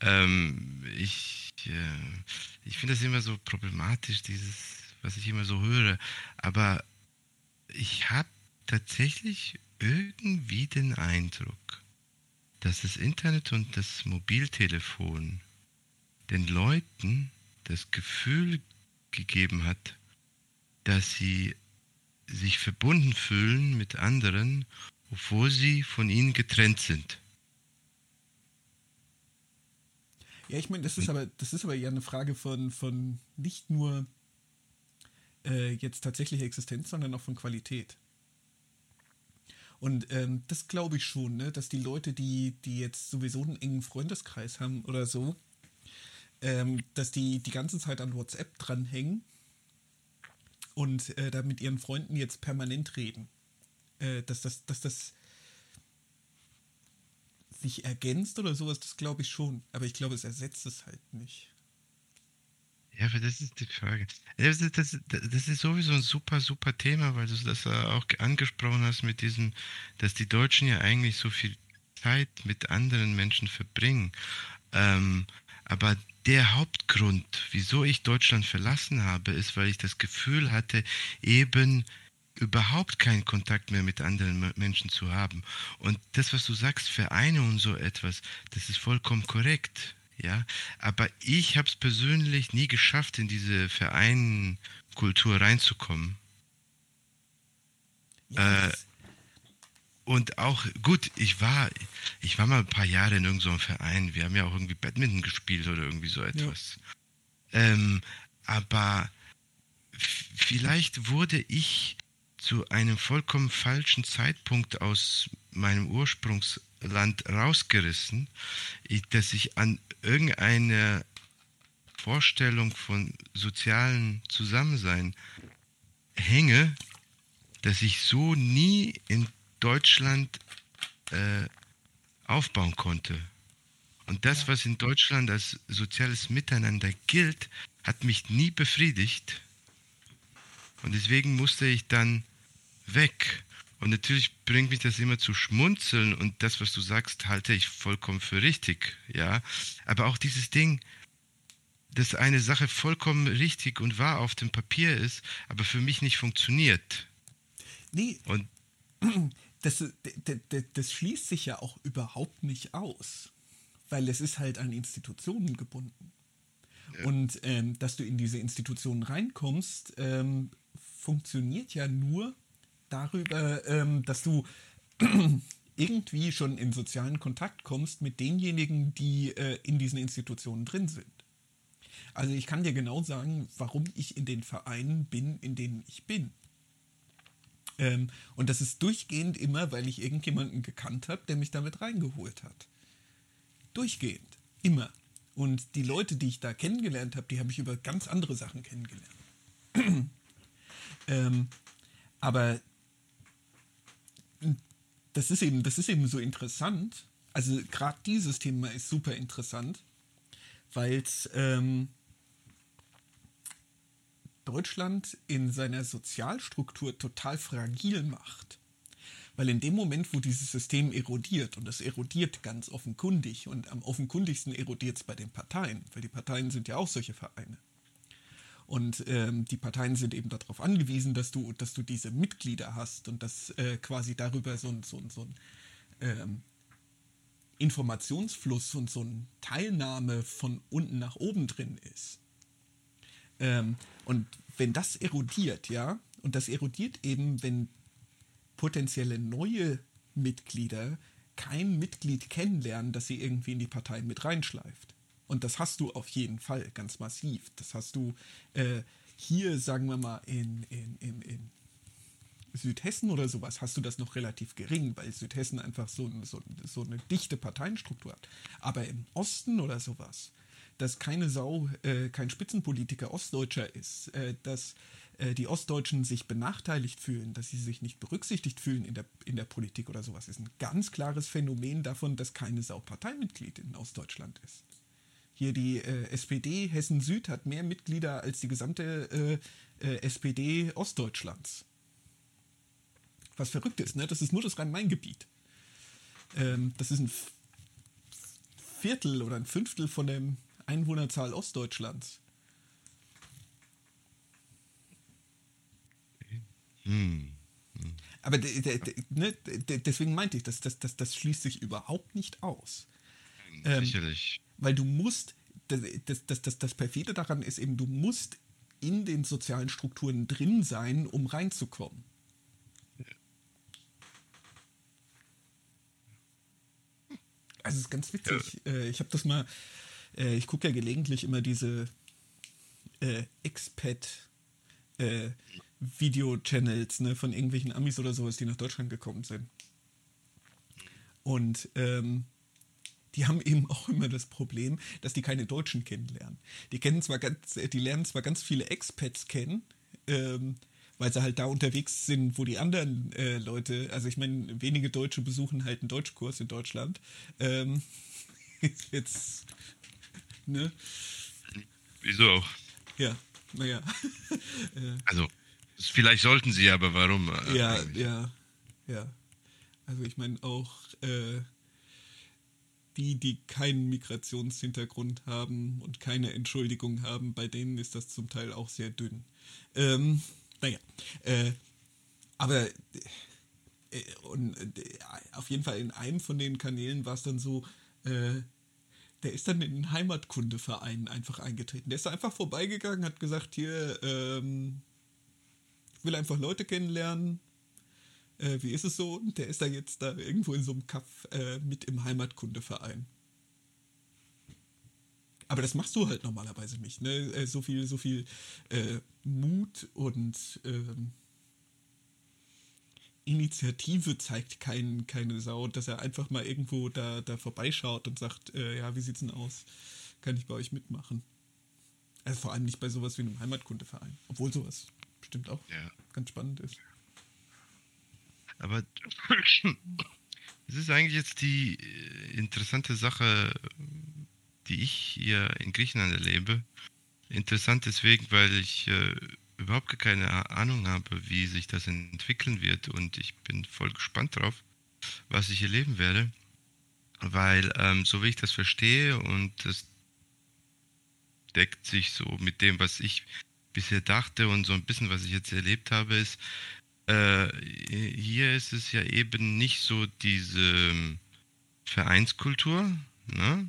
Ähm, ich äh, ich finde das immer so problematisch, dieses, was ich immer so höre. Aber ich habe tatsächlich irgendwie den Eindruck, dass das Internet und das Mobiltelefon den Leuten das Gefühl gegeben hat, dass sie sich verbunden fühlen mit anderen, obwohl sie von ihnen getrennt sind. Ja, ich meine, das ist aber, das ist aber ja eine Frage von, von nicht nur äh, jetzt tatsächlicher Existenz, sondern auch von Qualität. Und ähm, das glaube ich schon, ne? dass die Leute, die, die jetzt sowieso einen engen Freundeskreis haben oder so, ähm, dass die die ganze Zeit an WhatsApp dranhängen und äh, da mit ihren Freunden jetzt permanent reden. Äh, dass, das, dass das sich ergänzt oder sowas, das glaube ich schon. Aber ich glaube, es ersetzt es halt nicht. Ja, aber das ist die Frage. Das, das, das ist sowieso ein super, super Thema, weil du das auch angesprochen hast mit diesem, dass die Deutschen ja eigentlich so viel Zeit mit anderen Menschen verbringen. Ähm, aber der Hauptgrund, wieso ich Deutschland verlassen habe, ist, weil ich das Gefühl hatte, eben überhaupt keinen Kontakt mehr mit anderen Menschen zu haben. Und das, was du sagst, Vereine und so etwas, das ist vollkommen korrekt. Ja, aber ich habe es persönlich nie geschafft, in diese Vereinkultur reinzukommen. Yes. Äh, und auch, gut, ich war, ich war mal ein paar Jahre in irgendeinem Verein. Wir haben ja auch irgendwie Badminton gespielt oder irgendwie so etwas. Ja. Ähm, aber vielleicht wurde ich zu einem vollkommen falschen Zeitpunkt aus meinem Ursprungsland rausgerissen, dass ich an irgendeine Vorstellung von sozialen Zusammensein hänge, dass ich so nie in Deutschland äh, aufbauen konnte. Und das, was in Deutschland als soziales Miteinander gilt, hat mich nie befriedigt. Und deswegen musste ich dann weg. Und natürlich bringt mich das immer zu schmunzeln und das, was du sagst, halte ich vollkommen für richtig, ja. Aber auch dieses Ding, dass eine Sache vollkommen richtig und wahr auf dem Papier ist, aber für mich nicht funktioniert. Nee. Und das, das, das schließt sich ja auch überhaupt nicht aus, weil es ist halt an Institutionen gebunden. Ja. Und ähm, dass du in diese Institutionen reinkommst, ähm, funktioniert ja nur, darüber, ähm, dass du *clears throat* irgendwie schon in sozialen Kontakt kommst mit denjenigen, die äh, in diesen Institutionen drin sind. Also ich kann dir genau sagen, warum ich in den Vereinen bin, in denen ich bin. Ähm, und das ist durchgehend immer, weil ich irgendjemanden gekannt habe, der mich damit reingeholt hat. Durchgehend. Immer. Und die Leute, die ich da kennengelernt habe, die habe ich über ganz andere Sachen kennengelernt. *clears throat* ähm, aber das ist eben, das ist eben so interessant. Also gerade dieses Thema ist super interessant, weil es ähm, Deutschland in seiner Sozialstruktur total fragil macht. Weil in dem Moment, wo dieses System erodiert, und es erodiert ganz offenkundig, und am offenkundigsten erodiert es bei den Parteien, weil die Parteien sind ja auch solche Vereine. Und ähm, die Parteien sind eben darauf angewiesen, dass du, dass du diese Mitglieder hast und dass äh, quasi darüber so ein, so ein, so ein ähm, Informationsfluss und so eine Teilnahme von unten nach oben drin ist. Ähm, und wenn das erodiert, ja, und das erodiert eben, wenn potenzielle neue Mitglieder kein Mitglied kennenlernen, das sie irgendwie in die Partei mit reinschleift. Und das hast du auf jeden Fall ganz massiv. Das hast du äh, hier, sagen wir mal, in, in, in, in Südhessen oder sowas hast du das noch relativ gering, weil Südhessen einfach so, so, so eine dichte Parteienstruktur hat. Aber im Osten oder sowas, dass keine Sau, äh, kein Spitzenpolitiker Ostdeutscher ist, äh, dass äh, die Ostdeutschen sich benachteiligt fühlen, dass sie sich nicht berücksichtigt fühlen in der, in der Politik oder sowas, ist ein ganz klares Phänomen davon, dass keine Sau Parteimitglied in Ostdeutschland ist. Hier die äh, SPD Hessen Süd hat mehr Mitglieder als die gesamte äh, äh, SPD Ostdeutschlands. Was verrückt ist, ne? Das ist nur das Rhein-Main-Gebiet. Ähm, das ist ein Viertel oder ein Fünftel von der Einwohnerzahl Ostdeutschlands. Hm. Hm. Aber ne, deswegen meinte ich, das, das, das, das schließt sich überhaupt nicht aus. Ähm, Sicherlich. Weil du musst, das, das, das, das Perfide daran ist eben, du musst in den sozialen Strukturen drin sein, um reinzukommen. Also es ist ganz witzig. Ja. Äh, ich habe das mal, äh, ich gucke ja gelegentlich immer diese äh, Expat äh, Video-Channels ne, von irgendwelchen Amis oder sowas, die nach Deutschland gekommen sind. Und ähm, die haben eben auch immer das Problem, dass die keine Deutschen kennenlernen. Die kennen zwar ganz, die lernen zwar ganz viele Expats kennen, ähm, weil sie halt da unterwegs sind, wo die anderen äh, Leute, also ich meine, wenige Deutsche besuchen halt einen Deutschkurs in Deutschland. Ähm, *laughs* jetzt, ne? Wieso auch? Ja, naja. *laughs* Äh, also, vielleicht sollten sie, aber warum? Äh, ja, eigentlich? ja, ja. Also ich meine auch äh, die, die keinen Migrationshintergrund haben und keine Entschuldigung haben, bei denen ist das zum Teil auch sehr dünn. Ähm, naja, äh, aber äh, und äh, auf jeden Fall in einem von den Kanälen war es dann so, äh, der ist dann in den Heimatkundeverein einfach eingetreten. Der ist einfach vorbeigegangen, hat gesagt, hier, ähm, will einfach Leute kennenlernen. Äh, wie ist es so? Und der ist da jetzt da irgendwo in so einem Kaff äh, mit im Heimatkundeverein. Aber das machst du halt normalerweise nicht. Ne? Äh, so viel, so viel äh, Mut und ähm, Initiative zeigt kein, keine Sau, dass er einfach mal irgendwo da, da vorbeischaut und sagt, äh, ja, wie sieht's denn aus? Kann ich bei euch mitmachen? Also vor allem nicht bei sowas wie einem Heimatkundeverein. Obwohl sowas bestimmt auch ja. ganz spannend ist. Aber *clears throat* es ist eigentlich jetzt die äh, interessante Sache, die ich hier in Griechenland erlebe. Interessant deswegen, weil ich äh, überhaupt keine Ahnung habe, wie sich das entwickeln wird und ich bin voll gespannt drauf, was ich erleben werde. Weil, ähm, so wie ich das verstehe und das deckt sich so mit dem, was ich bisher dachte und so ein bisschen, was ich jetzt erlebt habe, ist, äh, hier ist es ja eben nicht so diese Vereinskultur, ne?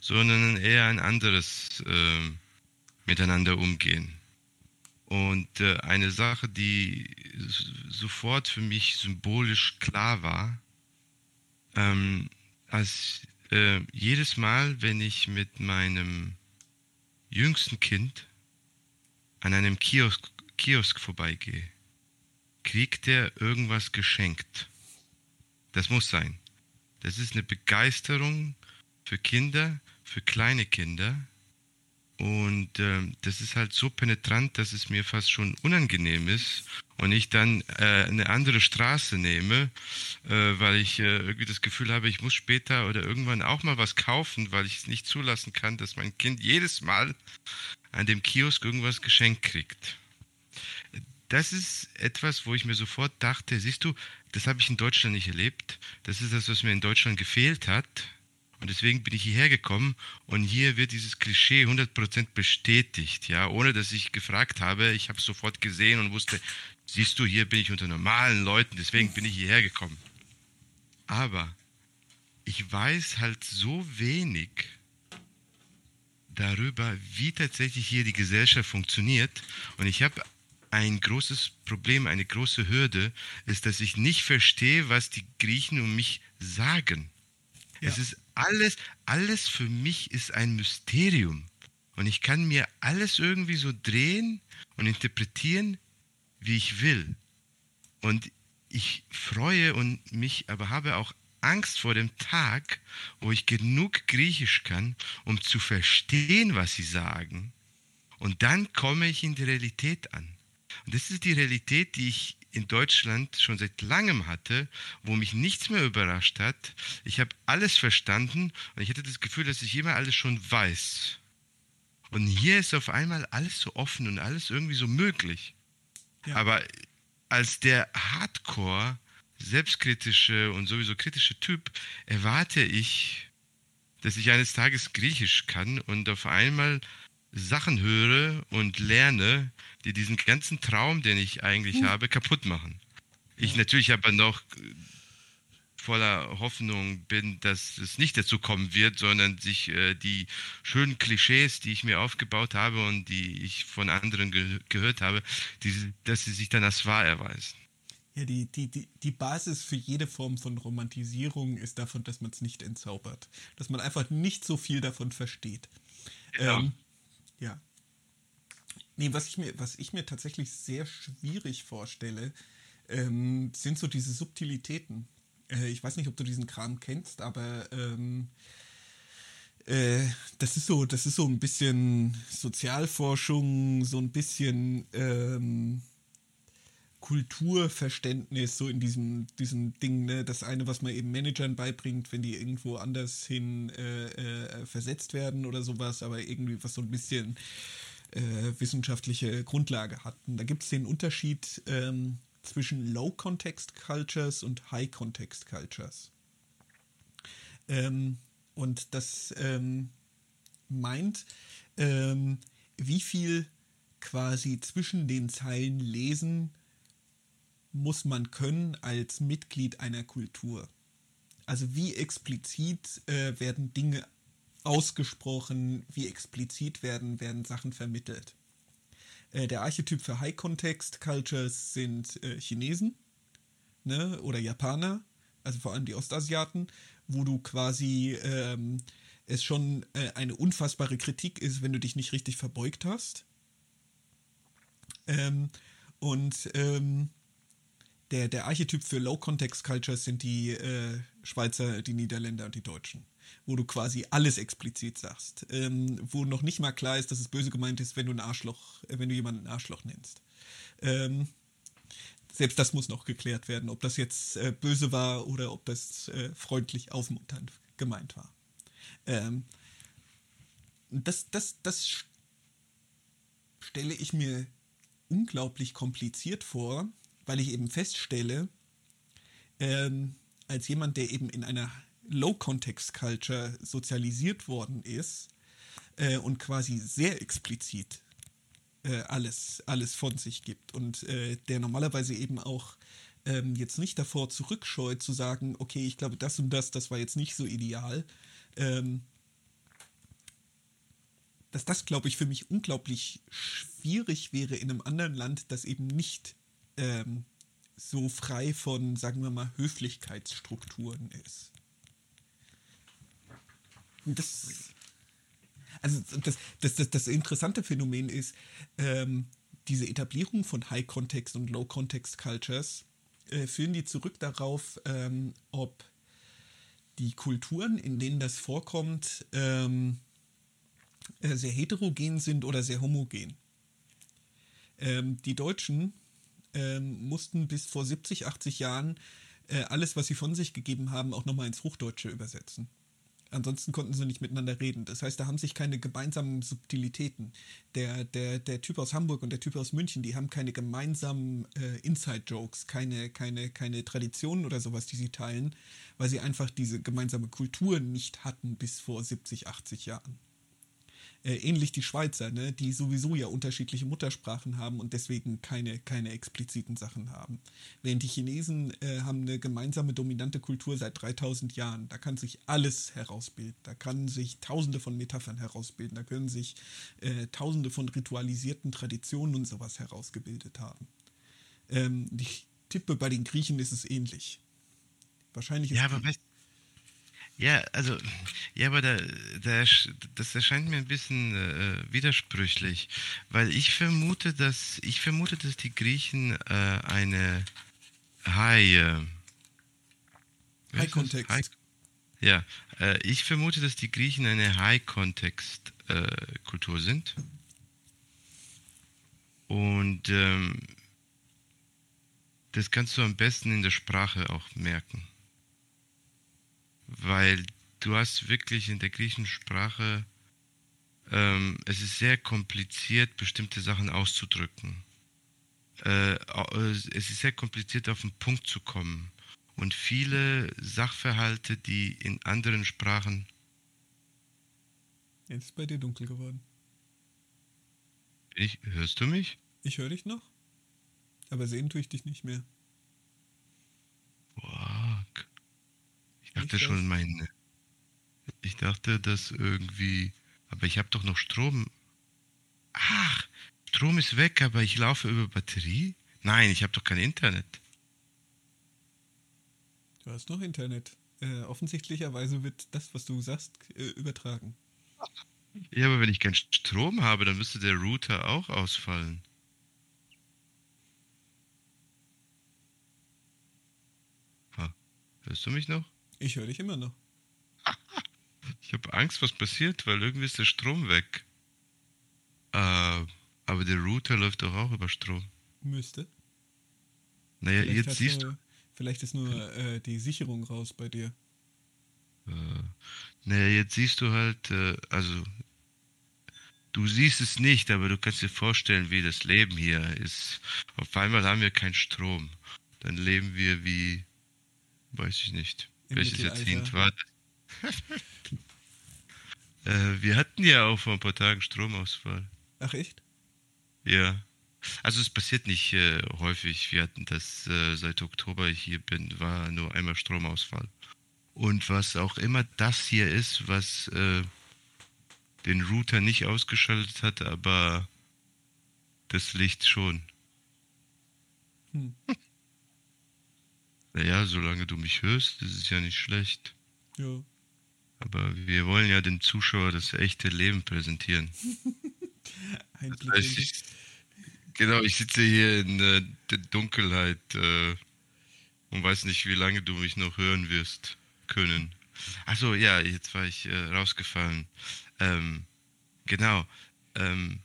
sondern eher ein anderes äh, Miteinander umgehen. Und äh, eine Sache, die sofort für mich symbolisch klar war, ähm, als äh, jedes Mal, wenn ich mit meinem jüngsten Kind an einem Kiosk, Kiosk vorbeigehe, kriegt er irgendwas geschenkt. Das muss sein. Das ist eine Begeisterung für Kinder, für kleine Kinder. Und äh, das ist halt so penetrant, dass es mir fast schon unangenehm ist und ich dann äh, eine andere Straße nehme, äh, weil ich äh, irgendwie das Gefühl habe, ich muss später oder irgendwann auch mal was kaufen, weil ich es nicht zulassen kann, dass mein Kind jedes Mal an dem Kiosk irgendwas geschenkt kriegt. Das ist etwas, wo ich mir sofort dachte, siehst du, das habe ich in Deutschland nicht erlebt. Das ist das, was mir in Deutschland gefehlt hat und deswegen bin ich hierher gekommen und hier wird dieses Klischee 100% bestätigt, ja, ohne dass ich gefragt habe. Ich habe es sofort gesehen und wusste, siehst du, hier bin ich unter normalen Leuten, deswegen bin ich hierher gekommen. Aber ich weiß halt so wenig darüber, wie tatsächlich hier die Gesellschaft funktioniert. Und ich habe ein großes Problem, eine große Hürde, ist, dass ich nicht verstehe, was die Griechen um mich sagen. Ja. Es ist alles, alles für mich ist ein Mysterium. Und ich kann mir alles irgendwie so drehen und interpretieren, wie ich will. Und ich freue und mich, aber habe auch Angst vor dem Tag, wo ich genug Griechisch kann, um zu verstehen, was sie sagen. Und dann komme ich in die Realität an. Und das ist die Realität, die ich in Deutschland schon seit langem hatte, wo mich nichts mehr überrascht hat. Ich habe alles verstanden und ich hatte das Gefühl, dass ich immer alles schon weiß. Und hier ist auf einmal alles so offen und alles irgendwie so möglich. Ja. Aber als der Hardcore, selbstkritische und sowieso kritische Typ erwarte ich, dass ich eines Tages Griechisch kann und auf einmal Sachen höre und lerne, die diesen ganzen Traum, den ich eigentlich hm. habe, kaputt machen. Ich natürlich aber noch voller Hoffnung bin, dass es nicht dazu kommen wird, sondern sich äh, die schönen Klischees, die ich mir aufgebaut habe und die ich von anderen ge gehört habe, die, dass sie sich dann als wahr erweisen. Ja, die, die, die, die Basis für jede Form von Romantisierung ist davon, dass man es nicht entzaubert. Dass man einfach nicht so viel davon versteht. Genau. Ähm, ja. Nee, was ich mir, was ich mir tatsächlich sehr schwierig vorstelle, ähm, sind so diese Subtilitäten. Äh, ich weiß nicht, ob du diesen Kram kennst, aber ähm, äh, das ist so, das ist so ein bisschen Sozialforschung, so ein bisschen ähm, Kulturverständnis, so in diesem, diesem Ding, ne? das eine, was man eben Managern beibringt, wenn die irgendwo anders hin äh, äh, versetzt werden oder sowas, aber irgendwie was so ein bisschen äh, wissenschaftliche Grundlage hat. Und da gibt es den Unterschied ähm, zwischen Low-Context-Cultures und High-Context-Cultures. Ähm, und das ähm, meint, ähm, wie viel quasi zwischen den Zeilen lesen muss man können als Mitglied einer Kultur. Also wie explizit äh, werden Dinge ausgesprochen, wie explizit werden, werden Sachen vermittelt. Äh, der Archetyp für High Context Cultures sind äh, Chinesen ne, oder Japaner, also vor allem die Ostasiaten, wo du quasi ähm, es schon äh, eine unfassbare Kritik ist, wenn du dich nicht richtig verbeugt hast. Ähm, und ähm, der, der Archetyp für Low-Context-Cultures sind die äh, Schweizer, die Niederländer und die Deutschen wo du quasi alles explizit sagst, ähm, wo noch nicht mal klar ist, dass es böse gemeint ist, wenn du ein Arschloch, äh, wenn du jemanden ein Arschloch nennst. Ähm, selbst das muss noch geklärt werden, ob das jetzt äh, böse war oder ob das äh, freundlich aufmunternd gemeint war. Ähm, das, das, das stelle ich mir unglaublich kompliziert vor, weil ich eben feststelle, ähm, als jemand, der eben in einer Low-Context-Culture sozialisiert worden ist äh, und quasi sehr explizit äh, alles, alles von sich gibt und äh, der normalerweise eben auch ähm, jetzt nicht davor zurückscheut zu sagen, okay, ich glaube, das und das, das war jetzt nicht so ideal. Ähm, dass das, glaube ich, für mich unglaublich schwierig wäre in einem anderen Land, das eben nicht ähm, so frei von, sagen wir mal, Höflichkeitsstrukturen ist. Das, also das, das, das, das interessante Phänomen ist, ähm, diese Etablierung von High-Context und Low-Context-Cultures äh, führen die zurück darauf, ähm, ob die Kulturen, in denen das vorkommt, ähm, äh, sehr heterogen sind oder sehr homogen. Ähm, die Deutschen ähm, mussten bis vor 70, 80 Jahren äh, alles, was sie von sich gegeben haben, auch nochmal ins Hochdeutsche übersetzen. Ansonsten konnten sie nicht miteinander reden. Das heißt, da haben sich keine gemeinsamen Subtilitäten. Der, der, der Typ aus Hamburg und der Typ aus München, die haben keine gemeinsamen äh, Inside-Jokes, keine, keine, keine Traditionen oder sowas, die sie teilen, weil sie einfach diese gemeinsame Kultur nicht hatten bis vor 70, 80 Jahren. Äh, ähnlich die Schweizer, ne, die sowieso ja unterschiedliche Muttersprachen haben und deswegen keine, keine expliziten Sachen haben. Während die Chinesen äh, haben eine gemeinsame dominante Kultur seit 3000 Jahren. Da kann sich alles herausbilden. Da kann sich tausende von Metaphern herausbilden. Da können sich äh, tausende von ritualisierten Traditionen und sowas herausgebildet haben. Ähm, ich tippe, bei den Griechen ist es ähnlich. Wahrscheinlich ist ja, aber ja, also, ja, aber da, da, das erscheint mir ein bisschen äh, widersprüchlich, weil ich vermute, dass ich vermute, dass die Griechen äh, eine High. Äh, High-Kontext. High, ja, äh, ich vermute, dass die Griechen eine High-Kontext-Kultur äh, sind. Und ähm, das kannst du am besten in der Sprache auch merken. Weil du hast wirklich in der griechischen Sprache, ähm, es ist sehr kompliziert, bestimmte Sachen auszudrücken. Äh, es ist sehr kompliziert, auf den Punkt zu kommen. Und viele Sachverhalte, die in anderen Sprachen. Jetzt ist bei dir dunkel geworden. Ich, hörst du mich? Ich höre dich noch. Aber sehen tue ich dich nicht mehr. Boah. Ich dachte ich schon, mein. Ich dachte, dass irgendwie. Aber ich habe doch noch Strom. Ach, Strom ist weg, aber ich laufe über Batterie? Nein, ich habe doch kein Internet. Du hast noch Internet. Äh, offensichtlicherweise wird das, was du sagst, äh, übertragen. Ja, aber wenn ich keinen Strom habe, dann müsste der Router auch ausfallen. Ha, hörst du mich noch? Ich höre dich immer noch. ich habe Angst, was passiert, weil irgendwie ist der Strom weg. Äh, aber der Router läuft doch auch über Strom. Müsste. Naja, Vielleicht jetzt siehst du. Vielleicht ist nur äh, die Sicherung raus bei dir. Äh, naja, jetzt siehst du halt, äh, also du siehst es nicht, aber du kannst dir vorstellen, wie das Leben hier ist. Auf einmal haben wir keinen Strom. Dann leben wir wie, weiß ich nicht, welches Jahrzehnt war das? äh, wir hatten ja auch vor ein paar Tagen Stromausfall. Ach echt? Ja. Also es passiert nicht äh, häufig. Wir hatten das äh, seit Oktober ich hier bin, war nur einmal Stromausfall. Und was auch immer das hier ist, was äh, den Router nicht ausgeschaltet hat, aber das Licht schon. Hm. *laughs* Naja, solange du mich hörst, ist es ja nicht schlecht. Ja. Aber wir wollen ja dem Zuschauer das echte Leben präsentieren. *laughs* das heißt, ich, Genau, ich sitze hier in äh, der Dunkelheit äh, und weiß nicht, wie lange du mich noch hören wirst können. Achso, ja, jetzt war ich äh, rausgefallen. Ähm, genau. Ähm,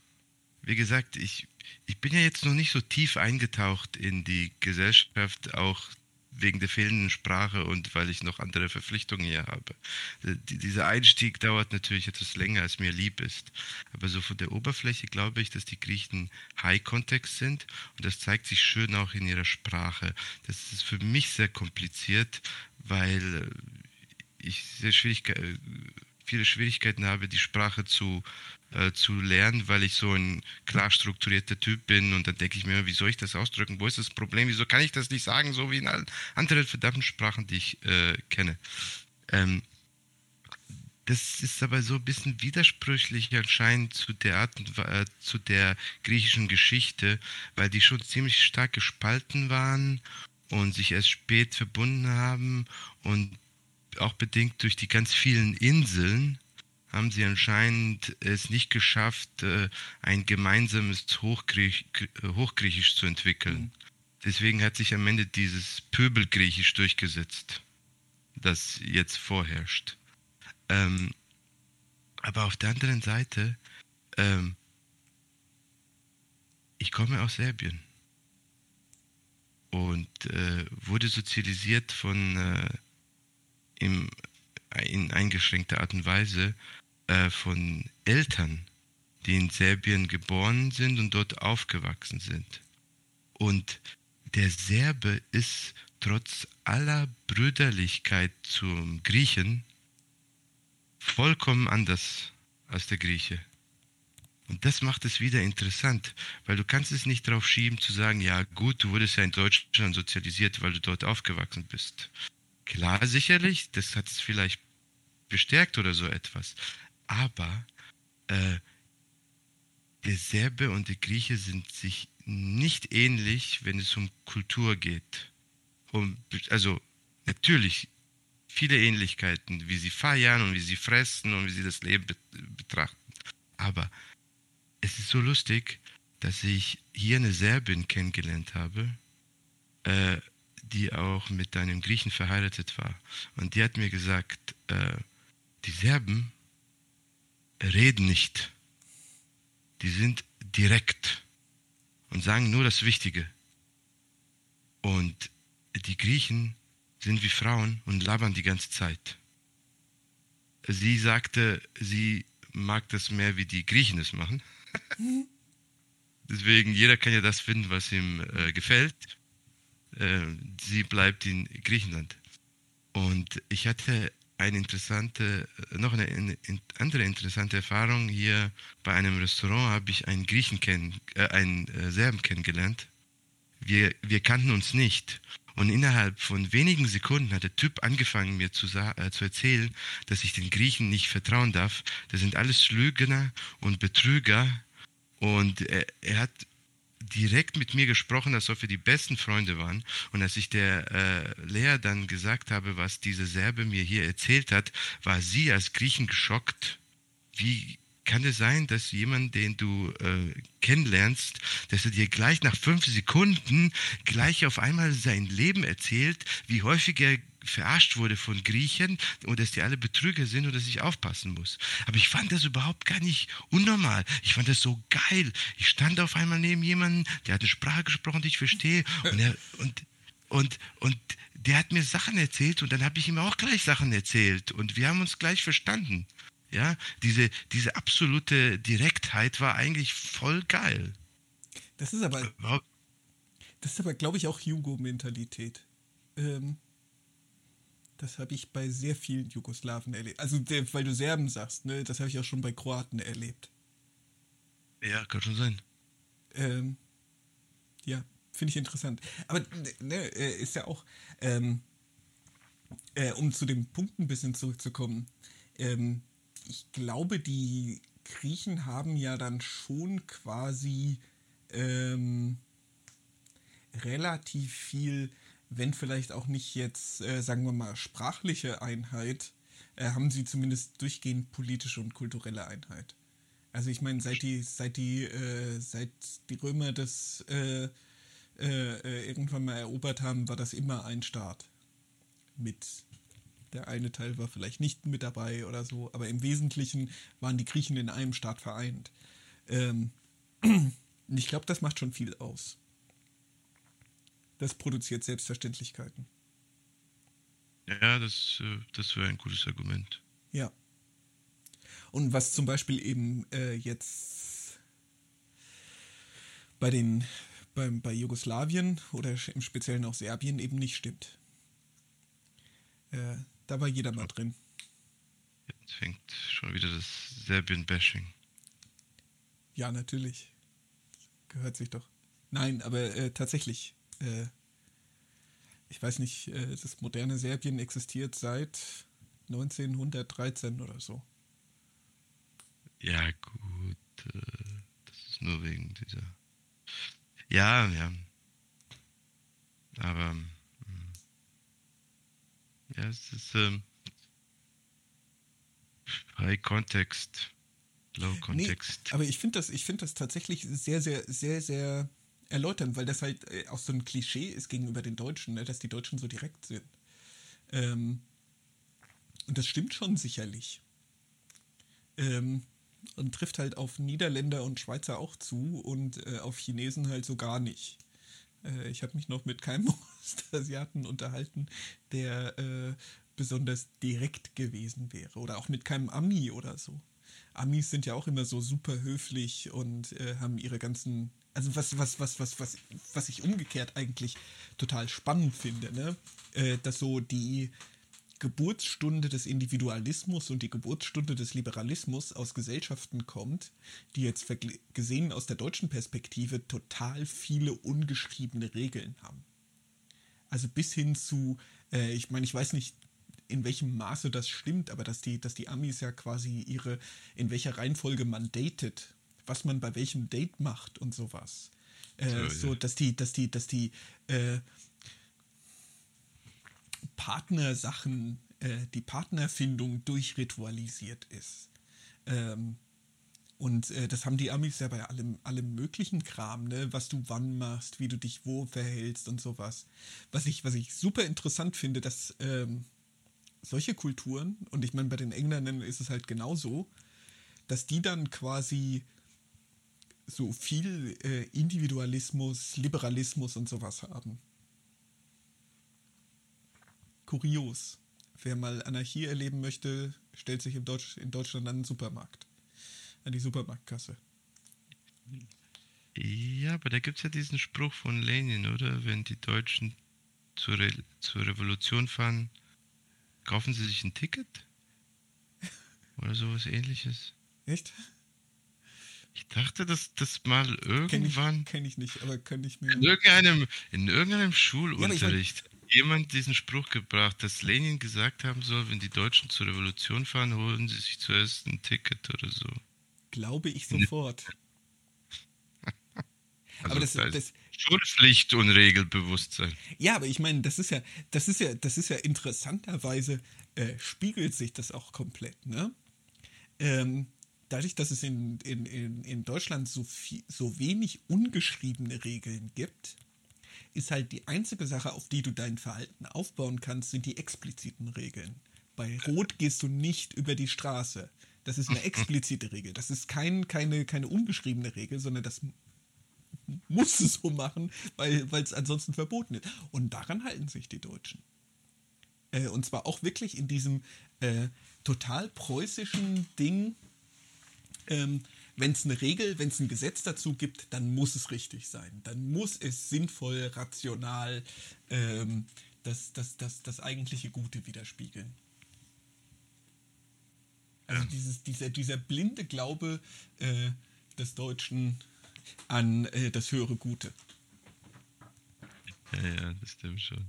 wie gesagt, ich, ich bin ja jetzt noch nicht so tief eingetaucht in die Gesellschaft, auch wegen der fehlenden Sprache und weil ich noch andere Verpflichtungen hier habe. Äh, dieser Einstieg dauert natürlich etwas länger, als mir lieb ist. Aber so von der Oberfläche glaube ich, dass die Griechen High-Kontext sind und das zeigt sich schön auch in ihrer Sprache. Das ist für mich sehr kompliziert, weil äh, ich sehr Schwierigkeit, äh, viele Schwierigkeiten habe, die Sprache zu äh, zu lernen, weil ich so ein klar strukturierter Typ bin und dann denke ich mir, wie soll ich das ausdrücken? Wo ist das Problem? Wieso kann ich das nicht sagen, so wie in allen anderen verdammten Sprachen, die ich äh, kenne? Ähm, das ist aber so ein bisschen widersprüchlich anscheinend zu der Art, äh, zu der griechischen Geschichte, weil die schon ziemlich stark gespalten waren und sich erst spät verbunden haben und auch bedingt durch die ganz vielen Inseln haben sie anscheinend es nicht geschafft, äh, ein gemeinsames Hochgriech, Hochgriechisch zu entwickeln. Mhm. Deswegen hat sich am Ende dieses Pöbelgriechisch durchgesetzt, das jetzt vorherrscht. Ähm, aber auf der anderen Seite, ähm, ich komme aus Serbien und äh, wurde sozialisiert von äh, im in eingeschränkter Art und Weise äh, von Eltern, die in Serbien geboren sind und dort aufgewachsen sind. Und der Serbe ist trotz aller Brüderlichkeit zum Griechen vollkommen anders als der Grieche. Und das macht es wieder interessant, weil du kannst es nicht darauf schieben zu sagen, ja gut, du wurdest ja in Deutschland sozialisiert, weil du dort aufgewachsen bist. Klar, sicherlich, das hat es vielleicht bestärkt oder so etwas. Aber äh, der Serbe und der Grieche sind sich nicht ähnlich, wenn es um Kultur geht. Um, also natürlich viele Ähnlichkeiten, wie sie feiern und wie sie fressen und wie sie das Leben betrachten. Aber es ist so lustig, dass ich hier eine Serbin kennengelernt habe, äh, die auch mit einem Griechen verheiratet war. Und die hat mir gesagt, äh, die Serben reden nicht. Die sind direkt und sagen nur das Wichtige. Und die Griechen sind wie Frauen und labern die ganze Zeit. Sie sagte, sie mag das mehr, wie die Griechen es machen. *laughs* Deswegen, jeder kann ja das finden, was ihm äh, gefällt. Äh, sie bleibt in Griechenland. Und ich hatte eine interessante, noch eine, eine, andere interessante Erfahrung. Hier bei einem Restaurant habe ich einen Griechen kennen, äh, einen äh, Serben kennengelernt. Wir, wir kannten uns nicht. Und innerhalb von wenigen Sekunden hat der Typ angefangen, mir zu, äh, zu erzählen, dass ich den Griechen nicht vertrauen darf. Das sind alles Lügner und Betrüger. Und er, er hat direkt mit mir gesprochen, als ob wir die besten Freunde waren. Und als ich der äh, Lea dann gesagt habe, was diese Serbe mir hier erzählt hat, war sie als Griechen geschockt. Wie kann es sein, dass jemand, den du äh, kennenlernst, dass er dir gleich nach fünf Sekunden gleich auf einmal sein Leben erzählt, wie häufig er verarscht wurde von Griechen und dass die alle Betrüger sind und dass ich aufpassen muss. Aber ich fand das überhaupt gar nicht unnormal. Ich fand das so geil. Ich stand auf einmal neben jemandem, der hat eine Sprache gesprochen, die ich verstehe. Und, er, und, und, und der hat mir Sachen erzählt und dann habe ich ihm auch gleich Sachen erzählt und wir haben uns gleich verstanden. Ja, diese, diese absolute Direktheit war eigentlich voll geil. Das ist aber, das ist aber, glaube ich, auch Hugo-Mentalität. Ähm, das habe ich bei sehr vielen Jugoslawen erlebt. Also, weil du Serben sagst, ne? Das habe ich auch schon bei Kroaten erlebt. Ja, kann schon sein. Ähm, ja, finde ich interessant. Aber ne, äh, ist ja auch, ähm, äh, um zu dem Punkt ein bisschen zurückzukommen, ähm, ich glaube, die Griechen haben ja dann schon quasi ähm, relativ viel wenn vielleicht auch nicht jetzt, äh, sagen wir mal, sprachliche Einheit, äh, haben sie zumindest durchgehend politische und kulturelle Einheit. Also ich meine, seit die, seit die, äh, seit die Römer das äh, äh, äh, irgendwann mal erobert haben, war das immer ein Staat. Mit der eine Teil war vielleicht nicht mit dabei oder so, aber im Wesentlichen waren die Griechen in einem Staat vereint. Ähm, *clears throat* ich glaube, das macht schon viel aus das produziert Selbstverständlichkeiten. Ja, das, äh, das wäre ein gutes Argument. Ja. Und was zum Beispiel eben äh, jetzt bei den bei, bei Jugoslawien oder im Speziellen auch Serbien eben nicht stimmt. Äh, da war jeder mal drin. Jetzt fängt schon wieder das Serbien-Bashing. Ja, natürlich. Gehört sich doch. Nein, aber äh, tatsächlich äh, ich weiß nicht, äh, das moderne Serbien existiert seit 1913 oder so. Ja, gut. Äh, das ist nur wegen dieser. Ja, ja. Aber. Hm. Ja, es ist. Ähm, High Kontext. Low Kontext. Nee, aber ich finde das, find das tatsächlich sehr, sehr, sehr, sehr erläutern, weil das halt äh, auch so ein Klischee ist gegenüber den Deutschen, ne, dass die Deutschen so direkt sind. Ähm, und das stimmt schon sicherlich. Ähm, und trifft halt auf Niederländer und Schweizer auch zu und äh, auf Chinesen halt so gar nicht. Äh, ich habe mich noch mit keinem *laughs* Ostasiaten unterhalten, der äh, besonders direkt gewesen wäre. Oder auch mit keinem Ami oder so. Amis sind ja auch immer so super höflich und äh, haben ihre ganzen also was, was, was, was, was, was ich umgekehrt eigentlich total spannend finde, ne? Äh, dass so die Geburtsstunde des Individualismus und die Geburtsstunde des Liberalismus aus Gesellschaften kommt, die jetzt gesehen aus der deutschen Perspektive total viele ungeschriebene Regeln haben. Also bis hin zu, äh, ich meine, ich weiß nicht, in welchem Maße das stimmt, aber dass die, dass die Amis ja quasi ihre, in welcher Reihenfolge man datet was man bei welchem Date macht und sowas. Äh, so, so, dass die, dass die, dass die äh, Partnersachen, äh, die Partnerfindung durchritualisiert ist. Ähm, Und äh, das haben die Amis ja bei allem, allem möglichen Kram, ne? was du wann machst, wie du dich wo verhältst und sowas. Was ich, was ich super interessant finde, dass ähm, solche Kulturen, und ich meine, bei den Engländern ist es halt genauso, dass die dann quasi so viel äh, Individualismus, Liberalismus und sowas haben. Kurios. Wer mal Anarchie erleben möchte, stellt sich in, Deutsch, in Deutschland an den Supermarkt. An die Supermarktkasse. Ja, aber da gibt es ja diesen Spruch von Lenin, oder? Wenn die Deutschen zur, Re zur Revolution fahren, kaufen sie sich ein Ticket? Oder sowas ähnliches. Echt? Ich dachte, dass das mal irgendwann. Kenne ich, kenn ich, nicht, aber könnte ich mir. In irgendeinem, in irgendeinem Schulunterricht ja, jemand diesen Spruch gebracht, dass Lenin gesagt haben soll, wenn die Deutschen zur Revolution fahren, holen sie sich zuerst ein Ticket oder so. Glaube ich sofort. *laughs* also aber das, das, das Schulpflicht und Regelbewusstsein. Ja, aber ich meine, das ist ja, das ist ja, das ist ja interessanterweise äh, spiegelt sich das auch komplett, ne? Ähm, dadurch, dass es in, in, in, in Deutschland so, viel, so wenig ungeschriebene Regeln gibt, ist halt die einzige Sache, auf die du dein Verhalten aufbauen kannst, sind die expliziten Regeln. Bei Rot gehst du nicht über die Straße. Das ist eine *laughs* explizite Regel. Das ist kein, keine, keine ungeschriebene Regel, sondern das muss es so machen, weil es ansonsten verboten ist. Und daran halten sich die Deutschen. Äh, und zwar auch wirklich in diesem äh, total preußischen Ding, ähm, wenn es eine Regel, wenn es ein Gesetz dazu gibt, dann muss es richtig sein. Dann muss es sinnvoll, rational ähm, das, das, das, das eigentliche Gute widerspiegeln. Also dieses, dieser, dieser blinde Glaube äh, des Deutschen an äh, das höhere Gute. Ja, ja, das stimmt schon.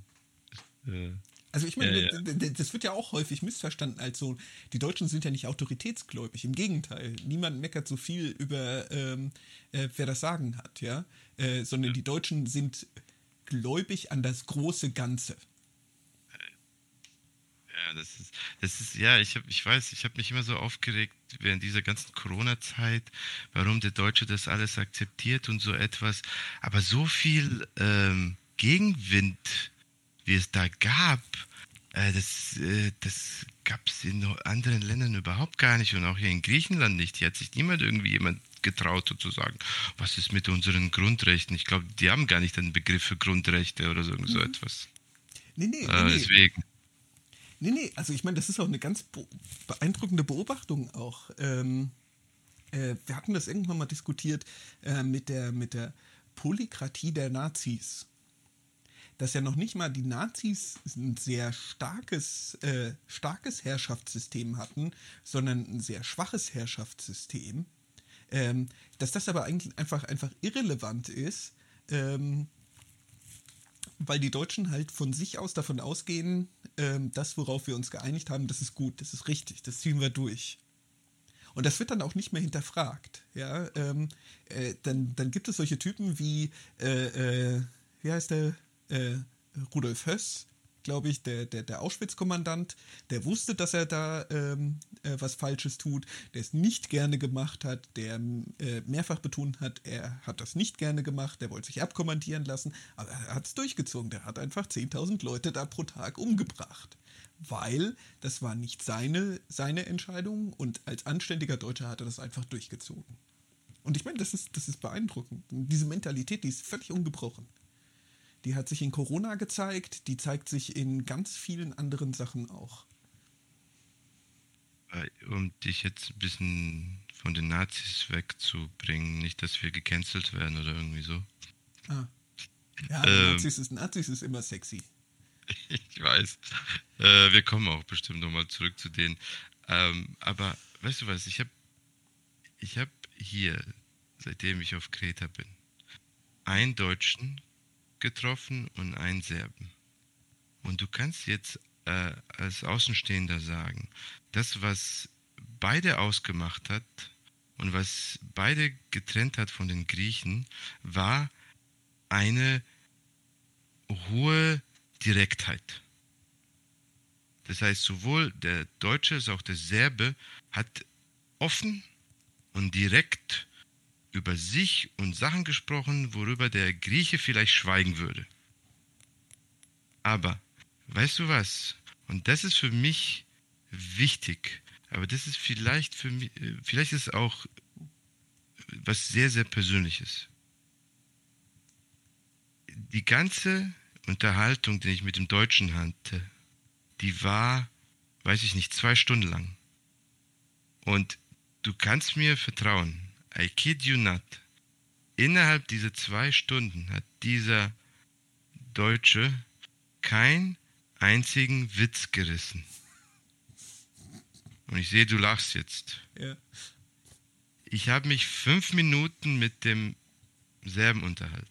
Äh, also ich meine, ja, ja. das wird ja auch häufig missverstanden als so, die Deutschen sind ja nicht autoritätsgläubig, im Gegenteil. Niemand meckert so viel über, ähm, äh, wer das Sagen hat, ja. Äh, sondern ja. die Deutschen sind gläubig an das große Ganze. Ja, das ist, das ist, ja, ich, hab, ich weiß, ich habe mich immer so aufgeregt während dieser ganzen Corona-Zeit, warum der Deutsche das alles akzeptiert und so etwas. Aber so viel ähm, Gegenwind wie es da gab, äh, das, äh, das gab es in anderen Ländern überhaupt gar nicht und auch hier in Griechenland nicht. Hier hat sich niemand irgendwie jemand getraut zu sagen, was ist mit unseren Grundrechten? Ich glaube, die haben gar nicht den Begriff für Grundrechte oder so, mhm. so etwas. Nee, nee, äh, nee. Deswegen. Nee, nee, also ich meine, das ist auch eine ganz beeindruckende Beobachtung auch. Ähm, äh, wir hatten das irgendwann mal diskutiert äh, mit, der, mit der Polykratie der Nazis dass ja noch nicht mal die Nazis ein sehr starkes, äh, starkes Herrschaftssystem hatten, sondern ein sehr schwaches Herrschaftssystem. Ähm, dass das aber eigentlich einfach, einfach irrelevant ist, ähm, weil die Deutschen halt von sich aus davon ausgehen, ähm, das, worauf wir uns geeinigt haben, das ist gut, das ist richtig, das ziehen wir durch. Und das wird dann auch nicht mehr hinterfragt. Ja? Ähm, äh, dann, dann gibt es solche Typen wie, äh, äh, wie heißt der? Äh, Rudolf Höss, glaube ich, der, der, der Auschwitz-Kommandant, der wusste, dass er da ähm, äh, was Falsches tut, der es nicht gerne gemacht hat, der äh, mehrfach betont hat, er hat das nicht gerne gemacht, der wollte sich abkommandieren lassen, aber er hat es durchgezogen. Der hat einfach 10.000 Leute da pro Tag umgebracht. Weil das war nicht seine, seine Entscheidung und als anständiger Deutscher hat er das einfach durchgezogen. Und ich meine, das ist, das ist beeindruckend. Diese Mentalität, die ist völlig ungebrochen. Die hat sich in Corona gezeigt, die zeigt sich in ganz vielen anderen Sachen auch. Äh, um dich jetzt ein bisschen von den Nazis wegzubringen, nicht, dass wir gecancelt werden oder irgendwie so. Ah. Ja, ähm, Nazis, ist, Nazis ist immer sexy. *laughs* Ich weiß. Äh, wir kommen auch bestimmt nochmal zurück zu denen. Ähm, aber weißt du was, ich habe ich hab hier, seitdem ich auf Kreta bin, einen Deutschen getroffen und einen Serben. Und du kannst jetzt äh, als Außenstehender sagen, das, was beide ausgemacht hat und was beide getrennt hat von den Griechen, war eine hohe Direktheit. Das heißt, sowohl der Deutsche als auch der Serbe hat offen und direkt über sich und Sachen gesprochen, worüber der Grieche vielleicht schweigen würde. Aber, weißt du was? Und das ist für mich wichtig. Aber das ist vielleicht für mich, äh, vielleicht ist auch was sehr, sehr Persönliches. Die ganze Unterhaltung, die ich mit dem Deutschen hatte, die war, weiß ich nicht, zwei Stunden lang. Und du kannst mir vertrauen, I kid you not. Innerhalb dieser zwei Stunden hat dieser Deutsche keinen einzigen Witz gerissen. Und ich sehe, du lachst jetzt. Ja. Ich habe mich fünf Minuten mit dem Serben unterhalten.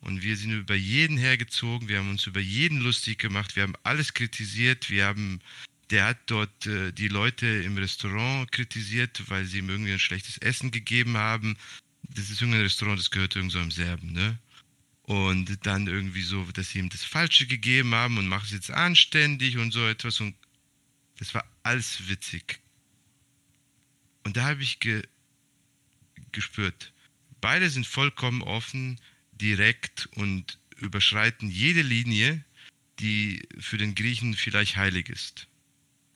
Und wir sind über jeden hergezogen, wir haben uns über jeden lustig gemacht, wir haben alles kritisiert, wir haben, der hat dort äh, die Leute im Restaurant kritisiert, weil sie ihm irgendwie ein schlechtes Essen gegeben haben. Das ist irgendein Restaurant, das gehört irgend so einem Serben, ne? Und dann irgendwie so, dass sie ihm das Falsche gegeben haben und macht es jetzt anständig und so etwas. Und das war alles witzig. Und da habe ich ge gespürt, beide sind vollkommen offen, direkt und überschreiten jede Linie, die für den Griechen vielleicht heilig ist.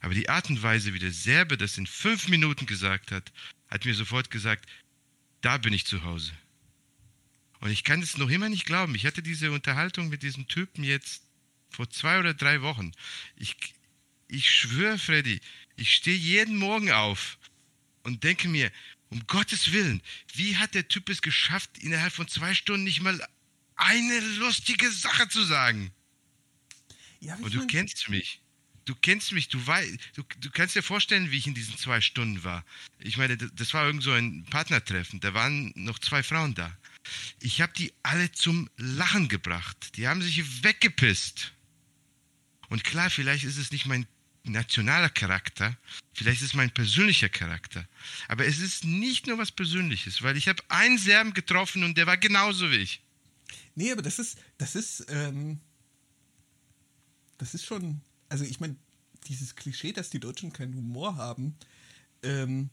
Aber die Art und Weise, wie der Serbe das in fünf Minuten gesagt hat, hat mir sofort gesagt, da bin ich zu Hause. Und ich kann es noch immer nicht glauben. Ich hatte diese Unterhaltung mit diesem Typen jetzt vor zwei oder drei Wochen. Ich, ich schwöre, Freddy, ich stehe jeden Morgen auf und denke mir, um Gottes Willen, wie hat der Typ es geschafft, innerhalb von zwei Stunden nicht mal eine lustige Sache zu sagen? Ja, und du kennst mich. Du kennst mich, du, weißt, du, du kannst dir vorstellen, wie ich in diesen zwei Stunden war. Ich meine, das war irgend so ein Partnertreffen, da waren noch zwei Frauen da. Ich habe die alle zum Lachen gebracht. Die haben sich weggepisst. Und klar, vielleicht ist es nicht mein nationaler Charakter, vielleicht ist es mein persönlicher Charakter. Aber es ist nicht nur was Persönliches, weil ich habe einen Serben getroffen und der war genauso wie ich. Nee, aber das ist, das ist, ähm, das ist schon, also ich meine, dieses Klischee, dass die Deutschen keinen Humor haben, ähm,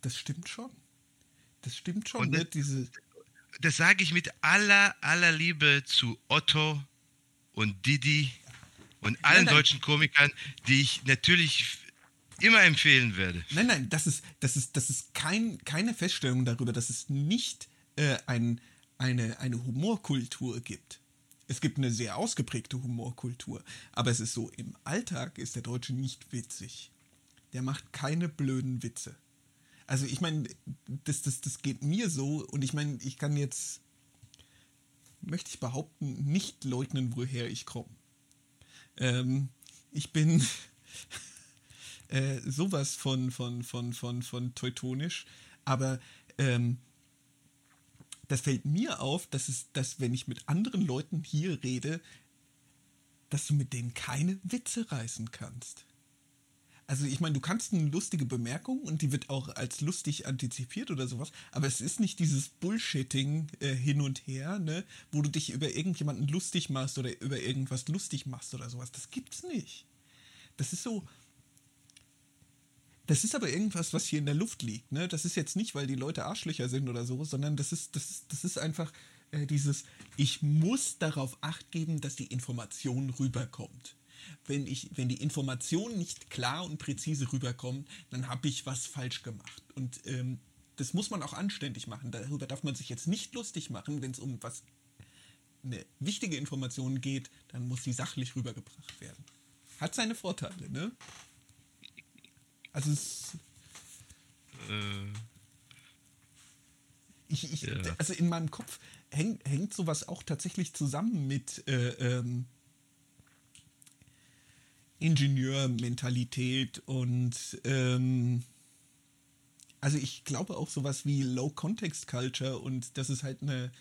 das stimmt schon. Das stimmt schon, und ne? Diese das sage ich mit aller, aller Liebe zu Otto und Didi und allen nein, nein. deutschen Komikern, die ich natürlich immer empfehlen werde. Nein, nein, das ist, das ist, das ist kein, keine Feststellung darüber, dass es nicht äh, ein, eine, eine Humorkultur gibt. Es gibt eine sehr ausgeprägte Humorkultur, aber es ist so, im Alltag ist der Deutsche nicht witzig. Der macht keine blöden Witze. Also ich meine, das, das, das geht mir so und ich meine, ich kann jetzt, möchte ich behaupten, nicht leugnen, woher ich komme. Ähm, ich bin *laughs* äh, sowas von, von, von, von, von teutonisch, aber ähm, das fällt mir auf, dass es, dass wenn ich mit anderen Leuten hier rede, dass du mit denen keine Witze reißen kannst. Also ich meine, du kannst eine lustige Bemerkung und die wird auch als lustig antizipiert oder sowas, aber es ist nicht dieses Bullshitting äh, hin und her, ne, wo du dich über irgendjemanden lustig machst oder über irgendwas lustig machst oder sowas. Das gibt's nicht. Das ist so. Das ist aber irgendwas, was hier in der Luft liegt, ne? Das ist jetzt nicht, weil die Leute Arschlöcher sind oder so, sondern das ist, das ist, das ist einfach äh, dieses, ich muss darauf acht geben, dass die Information rüberkommt wenn, ich, wenn die Information nicht klar und präzise rüberkommt, dann habe ich was falsch gemacht. Und ähm, das muss man auch anständig machen. Darüber darf man sich jetzt nicht lustig machen, wenn es um was eine wichtige Information geht, dann muss die sachlich rübergebracht werden. Hat seine Vorteile, ne? Also es. Äh, ich, ich, ja. Also in meinem Kopf häng, hängt sowas auch tatsächlich zusammen mit äh, ähm, Ingenieurmentalität und ähm, also ich glaube auch sowas wie Low Context Culture und das ist halt eine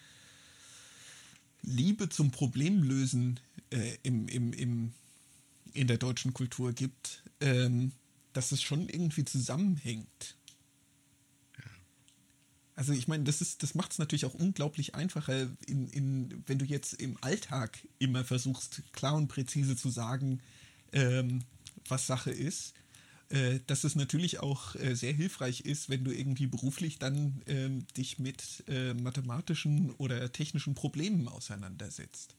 Liebe zum Problemlösen äh, im, im, im, in der deutschen Kultur gibt, ähm, dass es schon irgendwie zusammenhängt. Also ich meine, das das macht es natürlich auch unglaublich einfacher, in, in, wenn du jetzt im Alltag immer versuchst, klar und präzise zu sagen, ähm, was Sache ist. äh, dass es natürlich auch äh, sehr hilfreich ist, wenn du irgendwie beruflich dann ähm, dich mit äh, mathematischen oder technischen Problemen auseinandersetzt.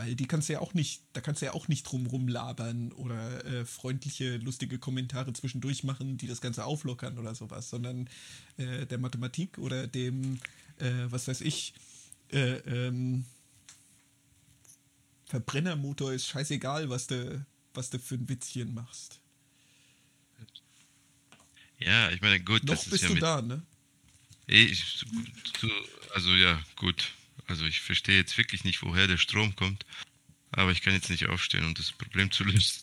Weil die kannst du ja auch nicht, da kannst du ja auch nicht drum rumlabern oder äh, freundliche, lustige Kommentare zwischendurch machen, die das Ganze auflockern oder sowas, sondern äh, der Mathematik oder dem, äh, was weiß ich, äh, ähm, Verbrennermotor ist scheißegal, was du, was du für ein Witzchen machst. Ja, ich meine, gut, Noch das ist bist ja du da, ne? Ich, so, also ja, gut. Also ich verstehe jetzt wirklich nicht, woher der Strom kommt. Aber ich kann jetzt nicht aufstehen, um das Problem zu *laughs* lösen.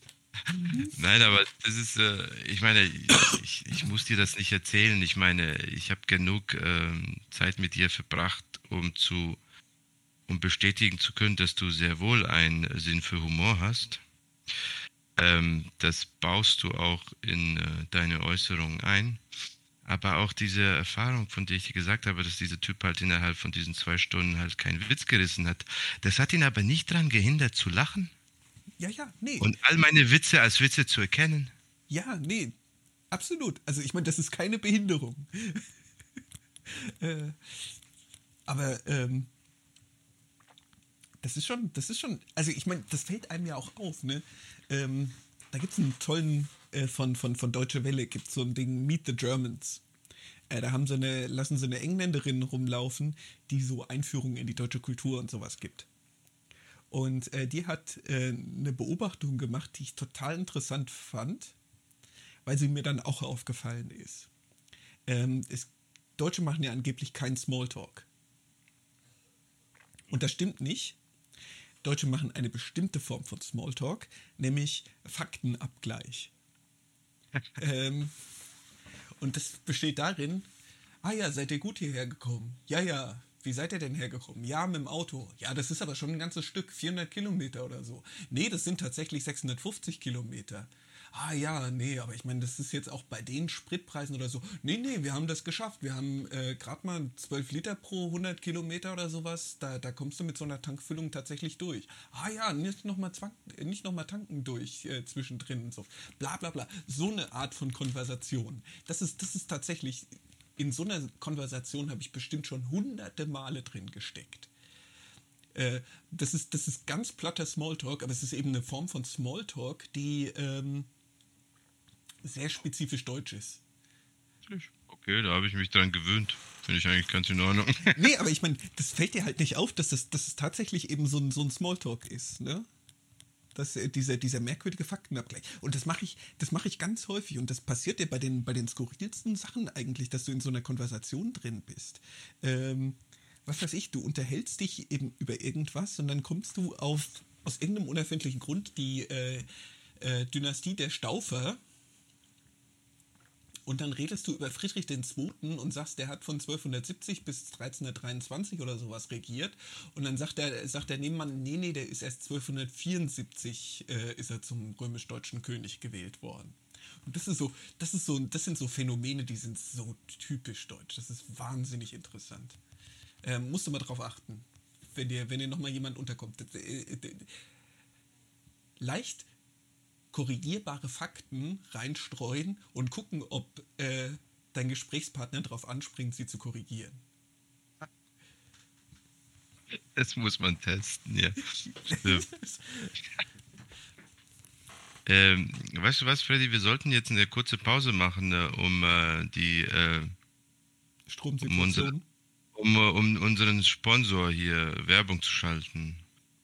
Nein, aber das ist, äh, ich meine, ich, ich muss dir das nicht erzählen. Ich meine, ich habe genug ähm, Zeit mit dir verbracht, um zu, um bestätigen zu können, dass du sehr wohl einen Sinn für Humor hast. Ähm, das baust du auch in äh, deine Äußerungen ein. Aber auch diese Erfahrung, von der ich dir gesagt habe, dass dieser Typ halt innerhalb von diesen zwei Stunden halt keinen Witz gerissen hat, das hat ihn aber nicht daran gehindert zu lachen Ja, ja, nee. und all meine Witze als Witze zu erkennen. Ja, nee, absolut. Also ich meine, das ist keine Behinderung. *laughs* äh, aber ähm, das ist schon, das ist schon, also ich meine, das fällt einem ja auch auf, ne? Ähm, da gibt es einen tollen, äh, von, von, von Deutsche Welle, gibt so ein Ding, Meet the Germans. Äh, da haben sie eine, lassen sie eine Engländerin rumlaufen, die so Einführungen in die deutsche Kultur und sowas gibt. Und äh, die hat äh, eine Beobachtung gemacht, die ich total interessant fand, weil sie mir dann auch aufgefallen ist. Ähm, es, Deutsche machen ja angeblich keinen Smalltalk. Und das stimmt nicht. Deutsche machen eine bestimmte Form von Smalltalk, nämlich Faktenabgleich. Ähm, und das besteht darin, ah ja, seid ihr gut hierher gekommen? Ja, ja. Wie seid ihr denn hergekommen? Ja, mit dem Auto. Ja, das ist aber schon ein ganzes Stück, 400 Kilometer oder so. Nee, das sind tatsächlich 650 Kilometer. Ah ja, nee, aber ich meine, das ist jetzt auch bei den Spritpreisen oder so. Nee, nee, wir haben das geschafft. Wir haben äh, gerade mal 12 Liter pro 100 Kilometer oder sowas. Da, da kommst du mit so einer Tankfüllung tatsächlich durch. Ah ja, nicht nochmal nicht noch tanken durch äh, zwischendrin und so. Bla bla bla. So eine Art von Konversation. Das ist, das ist tatsächlich, in so einer Konversation habe ich bestimmt schon hunderte Male drin gesteckt. Äh, das, ist, das ist ganz platter Smalltalk, aber es ist eben eine Form von Smalltalk, die ähm, sehr spezifisch deutsch ist. Okay, da habe ich mich dran gewöhnt. Finde ich eigentlich ganz in Ordnung. *laughs* Nee, aber ich meine, das fällt dir halt nicht auf, dass das, dass es tatsächlich eben so ein, so ein Smalltalk ist, ne? Das, äh, dieser, dieser merkwürdige Faktenabgleich. Und das mache ich, das mache ich ganz häufig. Und das passiert dir bei den, bei den skurrilsten Sachen eigentlich, dass du in so einer Konversation drin bist. Ähm, was weiß ich, du unterhältst dich eben über irgendwas und dann kommst du auf, aus irgendeinem unerfindlichen Grund, die äh, äh, Dynastie der Staufer. Und dann redest du über Friedrich II. und sagst, der hat von 1270 bis 1323 oder sowas regiert. Und dann sagt der, sagt der Nebenmann, nee, nee, der ist erst 1274 äh, ist er zum römisch-deutschen König gewählt worden. Und das ist so, das ist so, das sind so Phänomene, die sind so typisch deutsch. Das ist wahnsinnig interessant. Ähm, musst du mal drauf achten, wenn dir, wenn dir nochmal jemand unterkommt. Das, äh, äh, leicht korrigierbare Fakten reinstreuen und gucken, ob äh, dein Gesprächspartner darauf anspringt, sie zu korrigieren. Das muss man testen, ja. *laughs* Ähm, weißt du was, Freddy? Wir sollten jetzt eine kurze Pause machen, äh, um äh, die äh, Stromsituation. um, äh, um unseren Sponsor hier Werbung zu schalten.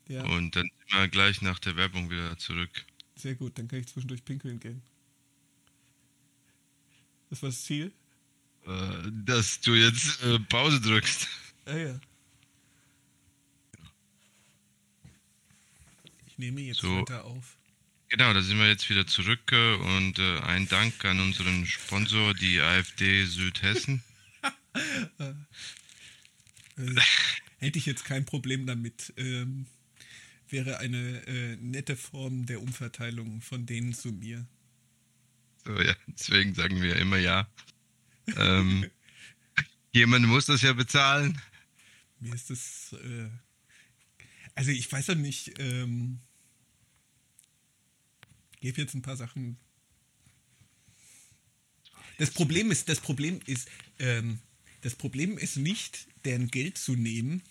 Ja, Und dann sind wir gleich nach der Werbung wieder zurück. Sehr gut. Dann kann ich zwischendurch pinkeln gehen. Das war das Ziel? Äh, dass du jetzt äh, Pause drückst. Ah ja. Ich nehme jetzt So. weiter auf. Genau, da sind wir jetzt wieder zurück äh, und äh, ein Dank an unseren Sponsor, die AfD Südhessen. *laughs* Äh, hätte ich jetzt kein Problem damit. Ähm, wäre eine äh, nette Form der Umverteilung von denen zu mir. So, ja, deswegen sagen wir immer ja. Ähm, *laughs* jemand muss das ja bezahlen. Mir ist das. Äh, also, ich weiß doch nicht. Ähm, gebe jetzt ein paar Sachen. das Problem ist, das Problem ist, ähm, das Problem ist nicht, deren Geld zu nehmen.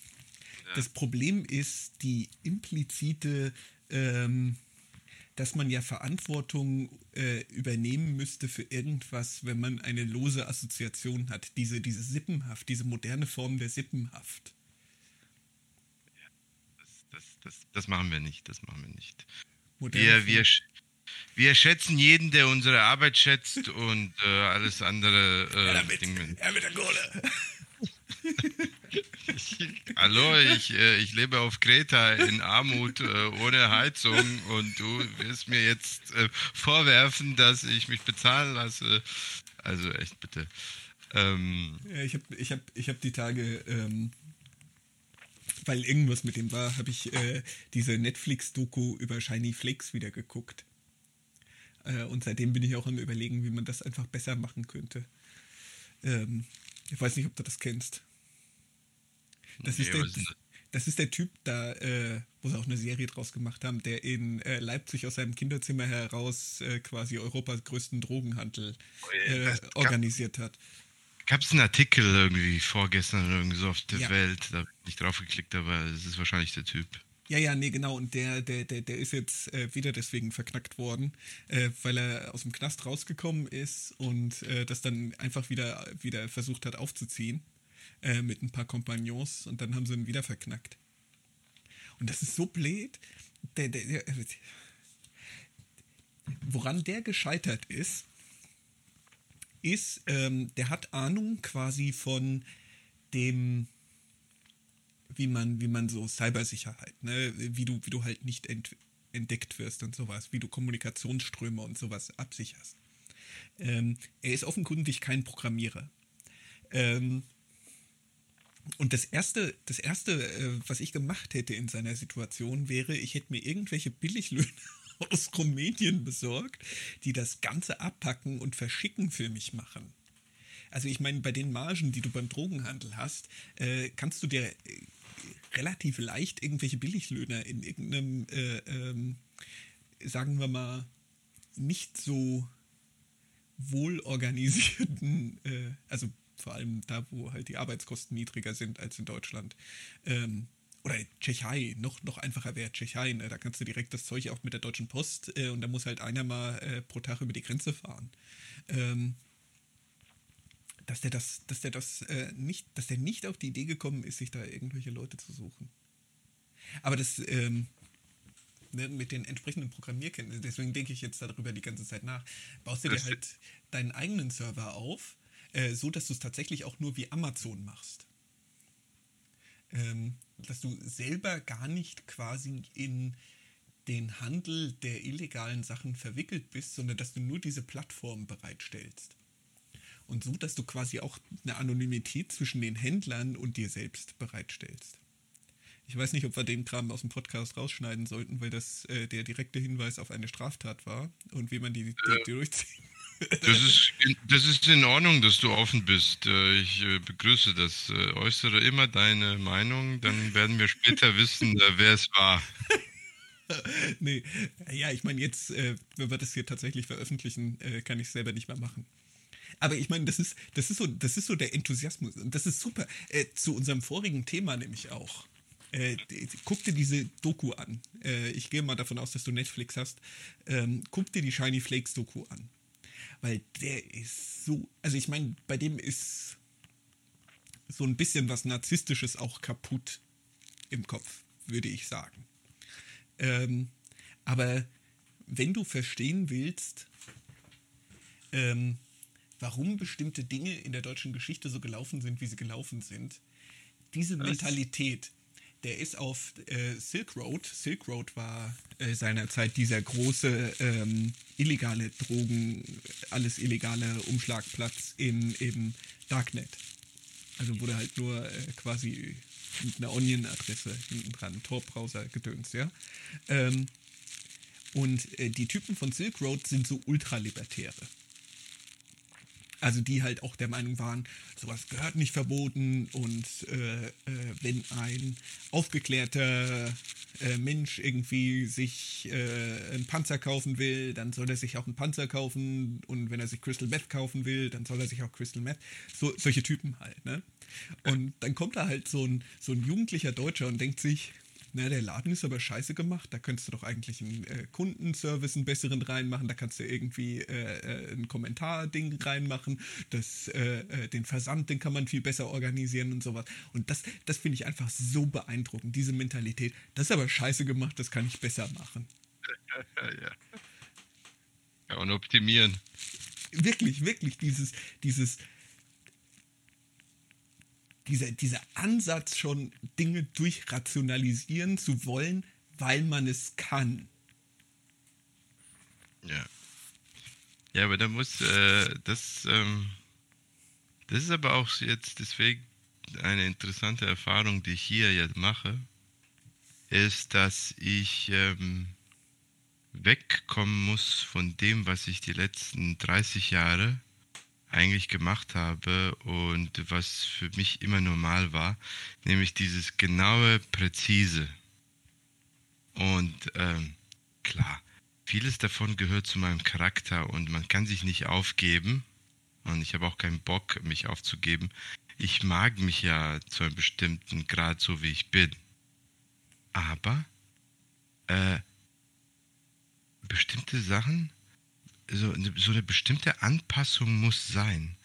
Ja. Das Problem ist die implizite, ähm, dass man ja Verantwortung äh, übernehmen müsste für irgendwas, wenn man eine lose Assoziation hat. Diese, diese Sippenhaft, diese moderne Form der Sippenhaft. Das, das, das, das machen wir nicht, das machen wir nicht. wir, wir, wir schätzen jeden, der unsere Arbeit schätzt und äh, alles andere. Äh, ja, damit. Ja, mit der Kohle. *laughs* *laughs* hallo, ich, äh, ich lebe auf Kreta in Armut äh, ohne Heizung und du wirst mir jetzt äh, vorwerfen, dass ich mich bezahlen lasse. Also echt bitte. Ähm, ja, ich habe ich hab, ich hab die Tage. Ähm weil irgendwas mit dem war, habe ich äh, diese Netflix-Doku über Shiny Flakes wieder geguckt. Äh, und seitdem bin ich auch am Überlegen, wie man das einfach besser machen könnte. Ähm, ich weiß nicht, ob du das kennst. Das, nee, ist, der, das ist der Typ da, äh, wo sie auch eine Serie draus gemacht haben, der in äh, Leipzig aus seinem Kinderzimmer heraus äh, quasi Europas größten Drogenhandel oh äh, organisiert hat. Gab es einen Artikel irgendwie vorgestern irgendwie so auf der ja. Welt, da habe ich nicht drauf geklickt, aber es ist wahrscheinlich der Typ. Ja, ja, nee, genau. Und der, der, der, der ist jetzt äh, wieder deswegen verknackt worden, äh, weil er aus dem Knast rausgekommen ist und äh, das dann einfach wieder, wieder versucht hat aufzuziehen äh, mit ein paar Kompagnons und dann haben sie ihn wieder verknackt. Und das ist so blöd. Der, der, der, woran der gescheitert ist, ist, ähm, der hat Ahnung quasi von dem wie man, wie man so Cybersicherheit, ne, wie du, wie du halt nicht ent, entdeckt wirst und sowas, wie du Kommunikationsströme und sowas absicherst. Ähm, er ist offenkundig kein Programmierer. Ähm, und das erste, das erste, äh, was ich gemacht hätte in seiner Situation, wäre, ich hätte mir irgendwelche Billiglöhne *laughs* aus Rumänien besorgt, die das Ganze abpacken und verschicken für mich machen. Also ich meine, bei den Margen, die du beim Drogenhandel hast, äh, kannst du dir äh, relativ leicht irgendwelche Billiglöhner in irgendeinem, äh, ähm, sagen wir mal, nicht so wohlorganisierten, äh, also vor allem da, wo halt die Arbeitskosten niedriger sind als in Deutschland. Ähm, oder Tschechei, noch, noch einfacher wäre Tschechei, ne? da kannst du direkt das Zeug auch mit der Deutschen Post äh, und da muss halt einer mal äh, pro Tag über die Grenze fahren. Ähm, dass der das, dass der das äh, nicht, dass der nicht auf die Idee gekommen ist, sich da irgendwelche Leute zu suchen. Aber das ähm, ne, mit den entsprechenden Programmierkenntnissen, deswegen denke ich jetzt darüber die ganze Zeit nach, baust du dir halt deinen eigenen Server auf, äh, so dass du es tatsächlich auch nur wie Amazon machst. Ähm, dass du selber gar nicht quasi in den Handel der illegalen Sachen verwickelt bist, sondern dass du nur diese Plattform bereitstellst. Und so, dass du quasi auch eine Anonymität zwischen den Händlern und dir selbst bereitstellst. Ich weiß nicht, ob wir den Kram aus dem Podcast rausschneiden sollten, weil das äh, der direkte Hinweis auf eine Straftat war und wie man die, die, die durchzieht. Das ist, das ist in Ordnung, dass du offen bist. Äh, ich äh, begrüße das. Äh, äußere immer deine Meinung, dann werden wir später *laughs* wissen, wer es war. *laughs* nee, ja, ich meine, jetzt, wenn wir das hier tatsächlich veröffentlichen, kann ich es selber nicht mehr machen. Aber ich meine, das ist, das ist so, das ist so der Enthusiasmus. Und das ist super. Äh, zu unserem vorigen Thema nämlich auch. Äh, guck dir diese Doku an. Äh, ich gehe mal davon aus, dass du Netflix hast. Ähm, guck dir die Shiny Flakes Doku an. Weil der ist so. Also ich meine, bei dem ist so ein bisschen was Narzisstisches auch kaputt im Kopf, würde ich sagen. Ähm, aber wenn du verstehen willst, ähm, warum bestimmte Dinge in der deutschen Geschichte so gelaufen sind, wie sie gelaufen sind. Diese? Mentalität, der ist auf äh, Silk Road. Silk Road war äh, seinerzeit dieser große ähm, illegale Drogen, alles illegale Umschlagplatz im, im Darknet. Also wurde halt nur äh, quasi mit einer Onion-Adresse hinten dran, Tor-Browser gedöns, ja. Ähm, und äh, die Typen von Silk Road sind so Ultralibertäre. Also die halt auch der Meinung waren, sowas gehört nicht verboten und äh, äh, wenn ein aufgeklärter äh, Mensch irgendwie sich äh, einen Panzer kaufen will, dann soll er sich auch einen Panzer kaufen und wenn er sich Crystal Meth kaufen will, dann soll er sich auch Crystal Meth. So, solche Typen halt, ne? Und dann kommt da halt so ein, so ein jugendlicher Deutscher und denkt sich, na, der Laden ist aber scheiße gemacht. Da könntest du doch eigentlich einen äh, Kundenservice einen besseren reinmachen. Da kannst du irgendwie äh, äh ein Kommentar-Ding reinmachen. Das, äh, äh, den Versand, den kann man viel besser organisieren und sowas. Und das, das finde ich einfach so beeindruckend, diese Mentalität. Das ist aber scheiße gemacht, das kann ich besser machen. *laughs* ja. ja, und optimieren. Wirklich, wirklich, dieses, dieses, dieser, dieser Ansatz schon, Dinge durchrationalisieren zu wollen, weil man es kann. Ja. Ja, aber da muss, äh, das, ähm, das ist aber auch jetzt deswegen eine interessante Erfahrung, die ich hier jetzt mache, ist, dass ich ähm, wegkommen muss von dem, was ich die letzten 30 Jahre eigentlich gemacht habe und was für mich immer normal war, nämlich dieses genaue, präzise. Und ähm, klar, vieles davon gehört zu meinem Charakter und man kann sich nicht aufgeben. Und ich habe auch keinen Bock, mich aufzugeben. Ich mag mich ja zu einem bestimmten Grad so, wie ich bin. Aber äh, bestimmte Sachen so eine, so eine bestimmte Anpassung muss sein.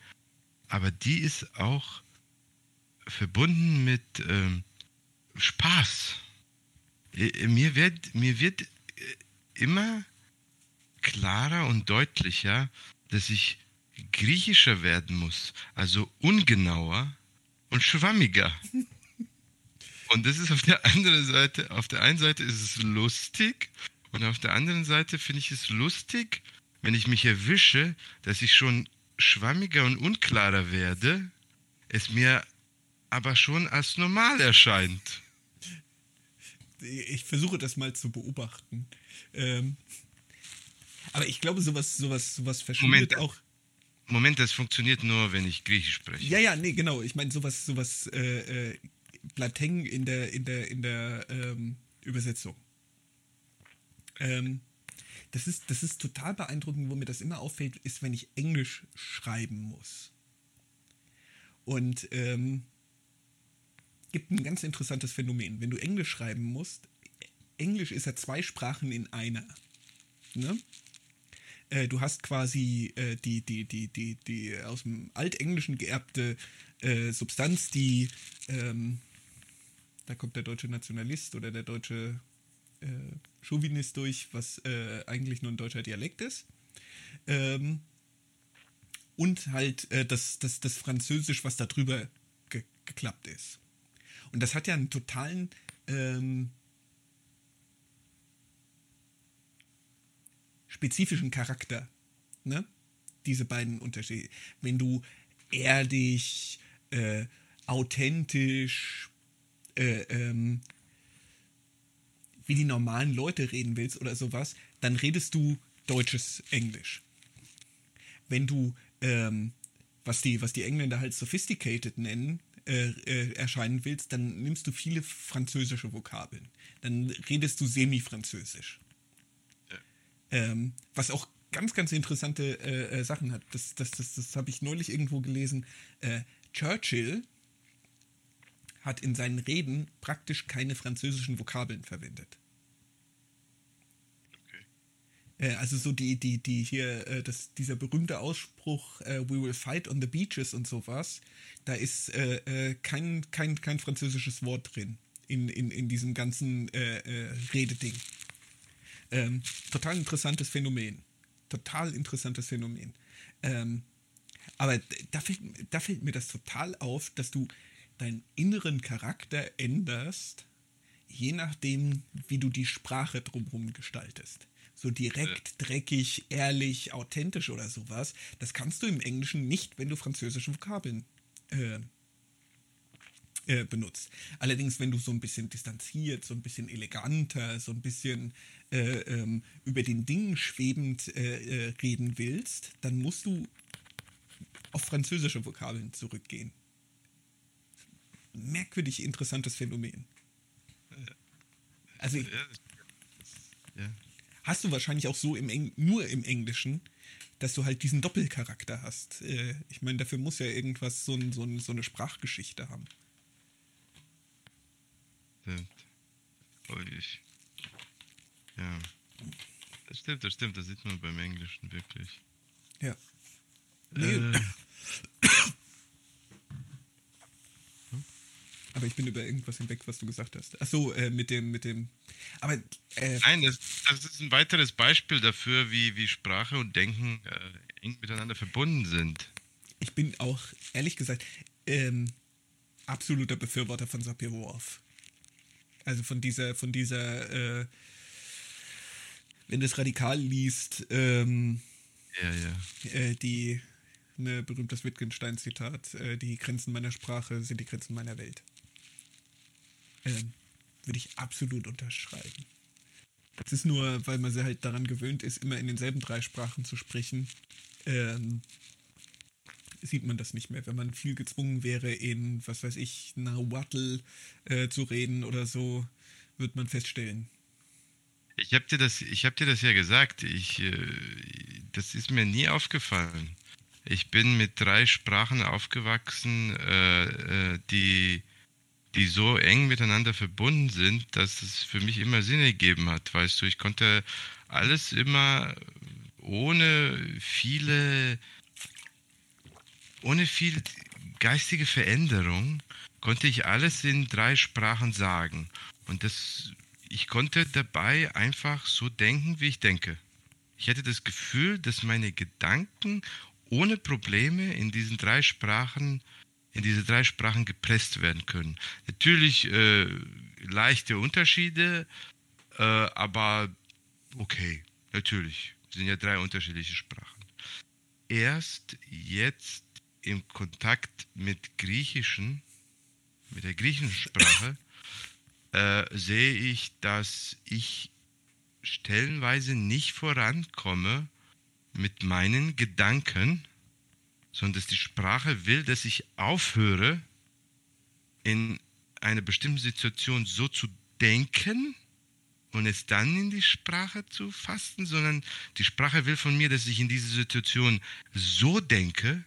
Aber die ist auch verbunden mit ähm, Spaß. Mir wird, mir wird äh, immer klarer und deutlicher, dass ich griechischer werden muss, also ungenauer und schwammiger. *laughs* Und das ist auf der anderen Seite, auf der einen Seite ist es lustig und auf der anderen Seite finde ich es lustig, wenn ich mich erwische, dass ich schon schwammiger und unklarer werde, es mir aber schon als normal erscheint. Ich versuche das mal zu beobachten. Ähm, aber ich glaube, sowas, sowas, sowas verschwindet auch. Moment, das funktioniert nur, wenn ich Griechisch spreche. Ja, ja, nee, genau. Ich meine, sowas, sowas äh, äh, bleibt hängen in der, in der, in der ähm, Übersetzung. Ähm, das ist, das ist total beeindruckend, wo mir das immer auffällt, ist, wenn ich Englisch schreiben muss. Und ähm, gibt ein ganz interessantes Phänomen. Wenn du Englisch schreiben musst, Englisch ist ja zwei Sprachen in einer. Ne? Äh, du hast quasi äh, die, die, die, die, die aus dem Altenglischen geerbte äh, Substanz, die, ähm, da kommt der deutsche Nationalist oder der deutsche äh, Chauvinist durch, was äh, eigentlich nur ein deutscher Dialekt ist. Ähm, und halt äh, das, das, das Französisch, was da drüber ge geklappt ist. Und das hat ja einen totalen ähm, spezifischen Charakter. Ne? Diese beiden Unterschiede. Wenn du ehrlich, äh, authentisch, äh, ähm, wie die normalen Leute reden willst oder sowas, dann redest du deutsches Englisch. Wenn du, ähm, was, die, was die Engländer halt sophisticated nennen, äh, äh, erscheinen willst, dann nimmst du viele französische Vokabeln. Dann redest du semi-französisch. Ja. Ähm, was auch ganz, ganz interessante äh, äh Sachen hat. Das, das, das, das habe ich neulich irgendwo gelesen. Äh, Churchill hat in seinen Reden praktisch keine französischen Vokabeln verwendet. Okay. Äh, also so die, die, die hier, äh, das, dieser berühmte Ausspruch, äh, we will fight on the beaches und sowas, da ist kein, kein, kein französisches Wort drin in, in, in diesem ganzen Rededing. Ähm, total interessantes Phänomen. Total interessantes Phänomen. Ähm, aber da fällt, da fällt mir das total auf, dass du deinen inneren Charakter änderst, je nachdem, wie du die Sprache drumherum gestaltest. So direkt, dreckig, ehrlich, authentisch oder sowas. Das kannst du im Englischen nicht, wenn du französische Vokabeln äh, äh, benutzt. Allerdings, wenn du so ein bisschen distanziert, so ein bisschen eleganter, so ein bisschen äh, ähm, über den Dingen schwebend äh, äh, reden willst, dann musst du auf französische Vokabeln zurückgehen. Merkwürdig interessantes Phänomen. Also ich, Ja. hast du wahrscheinlich auch so im Eng nur im Englischen, dass du halt diesen Doppelcharakter hast. Äh, ich meine, dafür muss ja irgendwas so, ein, so, ein, so eine Sprachgeschichte haben. Stimmt. Oh, ich. Ja. Das stimmt, das stimmt, das sieht man beim Englischen wirklich. Ja. Nee, Äh, *laughs* aber ich bin über irgendwas hinweg, was du gesagt hast. Ach so, äh, mit dem, mit dem. Aber äh, nein, das, das ist ein weiteres Beispiel dafür, wie, wie Sprache und Denken äh, eng miteinander verbunden sind. ich bin auch, ehrlich gesagt, ähm, absoluter Befürworter von Sapir-Whorf. Also von dieser, von dieser, äh, wenn du es radikal liest, ähm, Ja, ja. äh, die, ne, berühmtes Wittgenstein-Zitat, äh, die Grenzen meiner Sprache sind die Grenzen meiner Welt. Ähm, Würde ich absolut unterschreiben. Es ist nur, weil man sie halt daran gewöhnt ist, immer in denselben drei Sprachen zu sprechen, ähm, sieht man das nicht mehr. Wenn man viel gezwungen wäre, in, was weiß ich, Nahuatl äh, zu reden oder so, wird man feststellen. Ich habe dir das, habe dir das ja gesagt. Ich, äh, das ist mir nie aufgefallen. Ich bin mit drei Sprachen aufgewachsen, äh, äh, die, die so eng miteinander verbunden sind, dass es für mich immer Sinn ergeben hat. Weißt du, ich konnte alles immer ohne viele, ohne viel geistige Veränderung konnte ich alles in drei Sprachen sagen. Und das, ich konnte dabei einfach so denken, wie ich denke. Ich hatte das Gefühl, dass meine Gedanken ohne Probleme in diesen drei Sprachen, in diese drei Sprachen gepresst werden können. Natürlich äh, leichte Unterschiede, äh, aber okay, natürlich. Es sind ja drei unterschiedliche Sprachen. Erst jetzt im Kontakt mit Griechischen, mit der griechischen Sprache, äh, sehe ich, dass ich stellenweise nicht vorankomme mit meinen Gedanken, sondern dass die Sprache will, dass ich aufhöre, in einer bestimmten Situation so zu denken und es dann in die Sprache zu fassen, sondern die Sprache will von mir, dass ich in dieser Situation so denke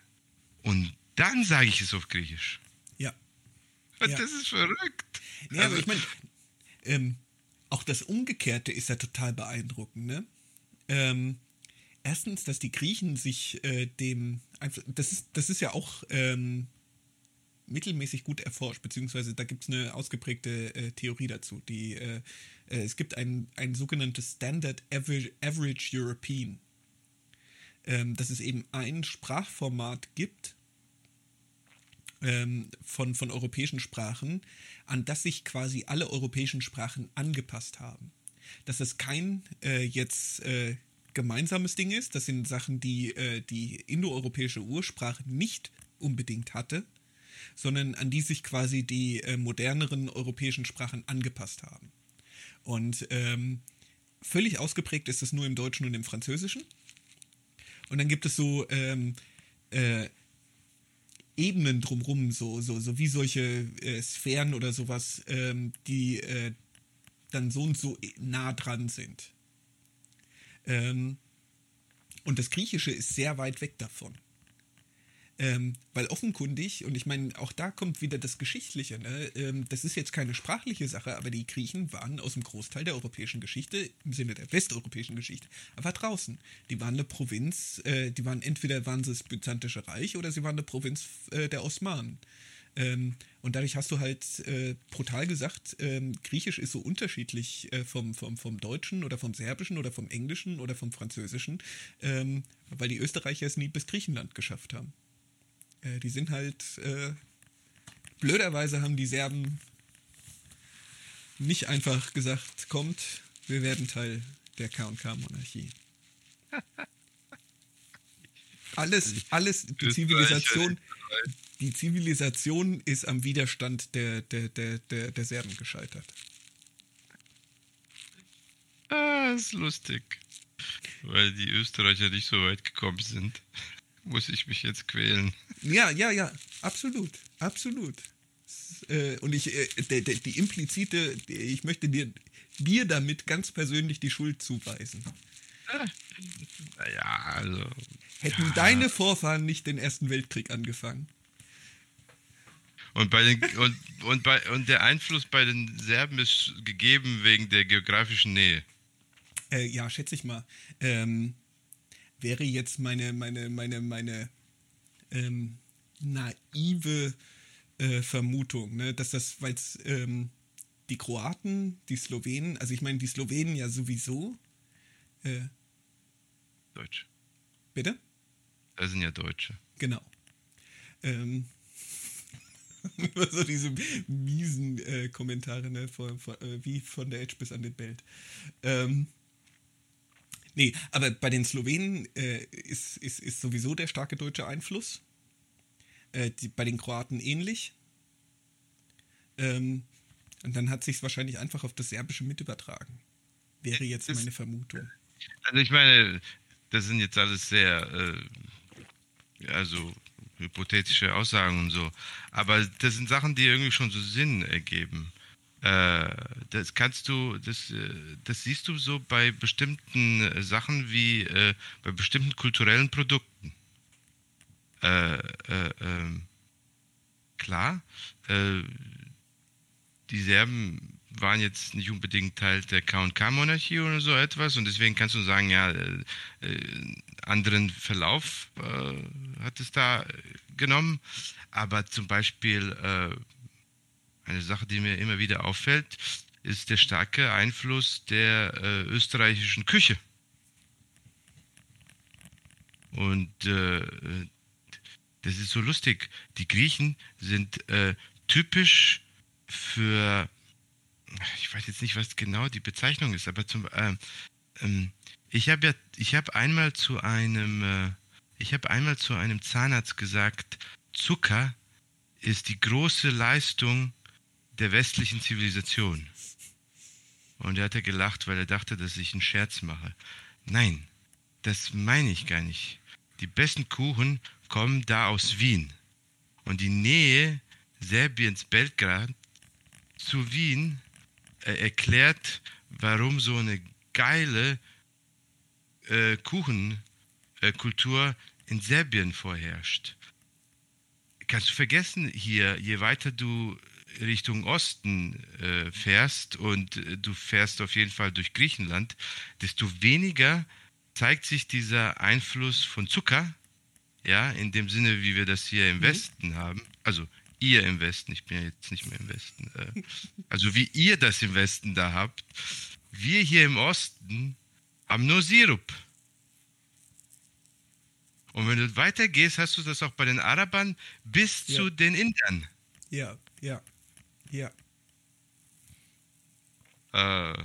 und dann sage ich es auf Griechisch. Ja. Und Ja. das ist verrückt. Aber Also- ich meine, ähm, auch das Umgekehrte ist ja total beeindruckend, ne? Ähm, erstens, dass die Griechen sich äh, dem einfach, das ist, das ist ja auch ähm, mittelmäßig gut erforscht, beziehungsweise da gibt es eine ausgeprägte äh, Theorie dazu. Die, äh, äh, es gibt ein, ein sogenanntes Standard Average, Average European, ähm, dass es eben ein Sprachformat gibt, ähm, von, von europäischen Sprachen, an das sich quasi alle europäischen Sprachen angepasst haben. Dass das kein äh, jetzt äh, gemeinsames Ding ist, das sind Sachen, die äh, die indoeuropäische Ursprache nicht unbedingt hatte, sondern an die sich quasi die äh, moderneren europäischen Sprachen angepasst haben. Und ähm, völlig ausgeprägt ist es nur im Deutschen und im Französischen. Und dann gibt es so ähm, äh, Ebenen drumrum, so, so, so wie solche äh, Sphären oder sowas, ähm, die äh, dann so und so nah dran sind. Ähm, und das Griechische ist sehr weit weg davon. Ähm, weil offenkundig, und ich meine, auch da kommt wieder das Geschichtliche, ne? ähm, das ist jetzt keine sprachliche Sache, aber die Griechen waren aus dem Großteil der europäischen Geschichte, im Sinne der westeuropäischen Geschichte, aber draußen. Die waren eine Provinz, äh, die waren entweder waren sie das Byzantische Reich oder sie waren eine Provinz äh, der Osmanen. Ähm, und dadurch hast du halt äh, brutal gesagt, ähm, Griechisch ist so unterschiedlich äh, vom, vom, vom Deutschen oder vom Serbischen oder vom Englischen oder vom Französischen, ähm, weil die Österreicher es nie bis Griechenland geschafft haben. Äh, die sind halt, äh, blöderweise haben die Serben nicht einfach gesagt, kommt, wir werden Teil der K&K-Monarchie. *laughs* Alles, alles, die Zivilisation, die Zivilisation ist am Widerstand der, der, der, der, der Serben gescheitert. Ah, ist lustig. Weil die Österreicher nicht so weit gekommen sind. *laughs* muss ich mich jetzt quälen. Ja, ja, ja, absolut, absolut. Äh, und ich, äh, die, die implizite, ich möchte dir, dir damit ganz persönlich die Schuld zuweisen. Naja, also. Hätten ja. deine Vorfahren nicht den Ersten Weltkrieg angefangen. Und, bei den, und, und, bei, und der Einfluss bei den Serben ist gegeben wegen der geografischen Nähe. Äh, ja, schätze ich mal. Ähm, wäre jetzt meine, meine, meine, meine ähm, naive äh, Vermutung, ne, dass das, weil es ähm, die Kroaten, die Slowenen, also ich meine die Slowenen ja sowieso. Äh, Deutsch. Bitte? Das sind ja Deutsche. Genau. Ähm, *laughs* so diese miesen äh, Kommentare, ne, von, von, äh, wie von der Edge bis an den Belt. Ähm, nee, aber bei den Slowenen äh, ist, ist, ist sowieso der starke deutsche Einfluss. Äh, die, bei den Kroaten ähnlich. Ähm, und dann hat sich wahrscheinlich einfach auf das Serbische mit übertragen. Wäre jetzt Das- meine Vermutung. Also ich meine, das sind jetzt alles sehr, äh, also hypothetische Aussagen und so. Aber das sind Sachen, die irgendwie schon so Sinn ergeben. Äh, das kannst du, das, äh, das siehst du so bei bestimmten äh, Sachen wie äh, bei bestimmten kulturellen Produkten. Äh, äh, ähm, klar, die Serben waren jetzt nicht unbedingt Teil der K&K-Monarchie oder so etwas und deswegen kannst du sagen, ja, anderen Verlauf äh, hat es da äh, genommen, aber zum Beispiel äh, eine Sache, die mir immer wieder auffällt, ist der starke Einfluss der äh, österreichischen Küche. Und äh, das ist so lustig. Die Griechen sind äh, typisch für, ich weiß jetzt nicht, was genau die Bezeichnung ist, aber zum, ähm, ähm, ich habe ja, ich habe einmal zu einem, äh, ich habe einmal zu einem Zahnarzt gesagt, Zucker ist die große Leistung der westlichen Zivilisation. Und er hat er gelacht, weil er dachte, dass ich einen Scherz mache. Nein, das meine ich gar nicht. Die besten Kuchen kommen da aus Wien. Und die Nähe Serbiens Belgrad zu Wien äh, erklärt, warum so eine geile äh, Kuchenkultur in Serbien vorherrscht. Kannst du vergessen hier, je weiter du Richtung Osten äh, fährst und äh, du fährst auf jeden Fall durch Griechenland, desto weniger zeigt sich dieser Einfluss von Zucker, ja, in dem Sinne, wie wir das hier im Mhm. Westen haben. Also ihr im Westen, ich bin ja jetzt nicht mehr im Westen. Äh, *laughs* also wie ihr das im Westen da habt. Wir hier im Osten haben nur Sirup. Und wenn du weitergehst, hast du das auch bei den Arabern bis Ja. zu den Indern. Ja, ja, ja. Äh,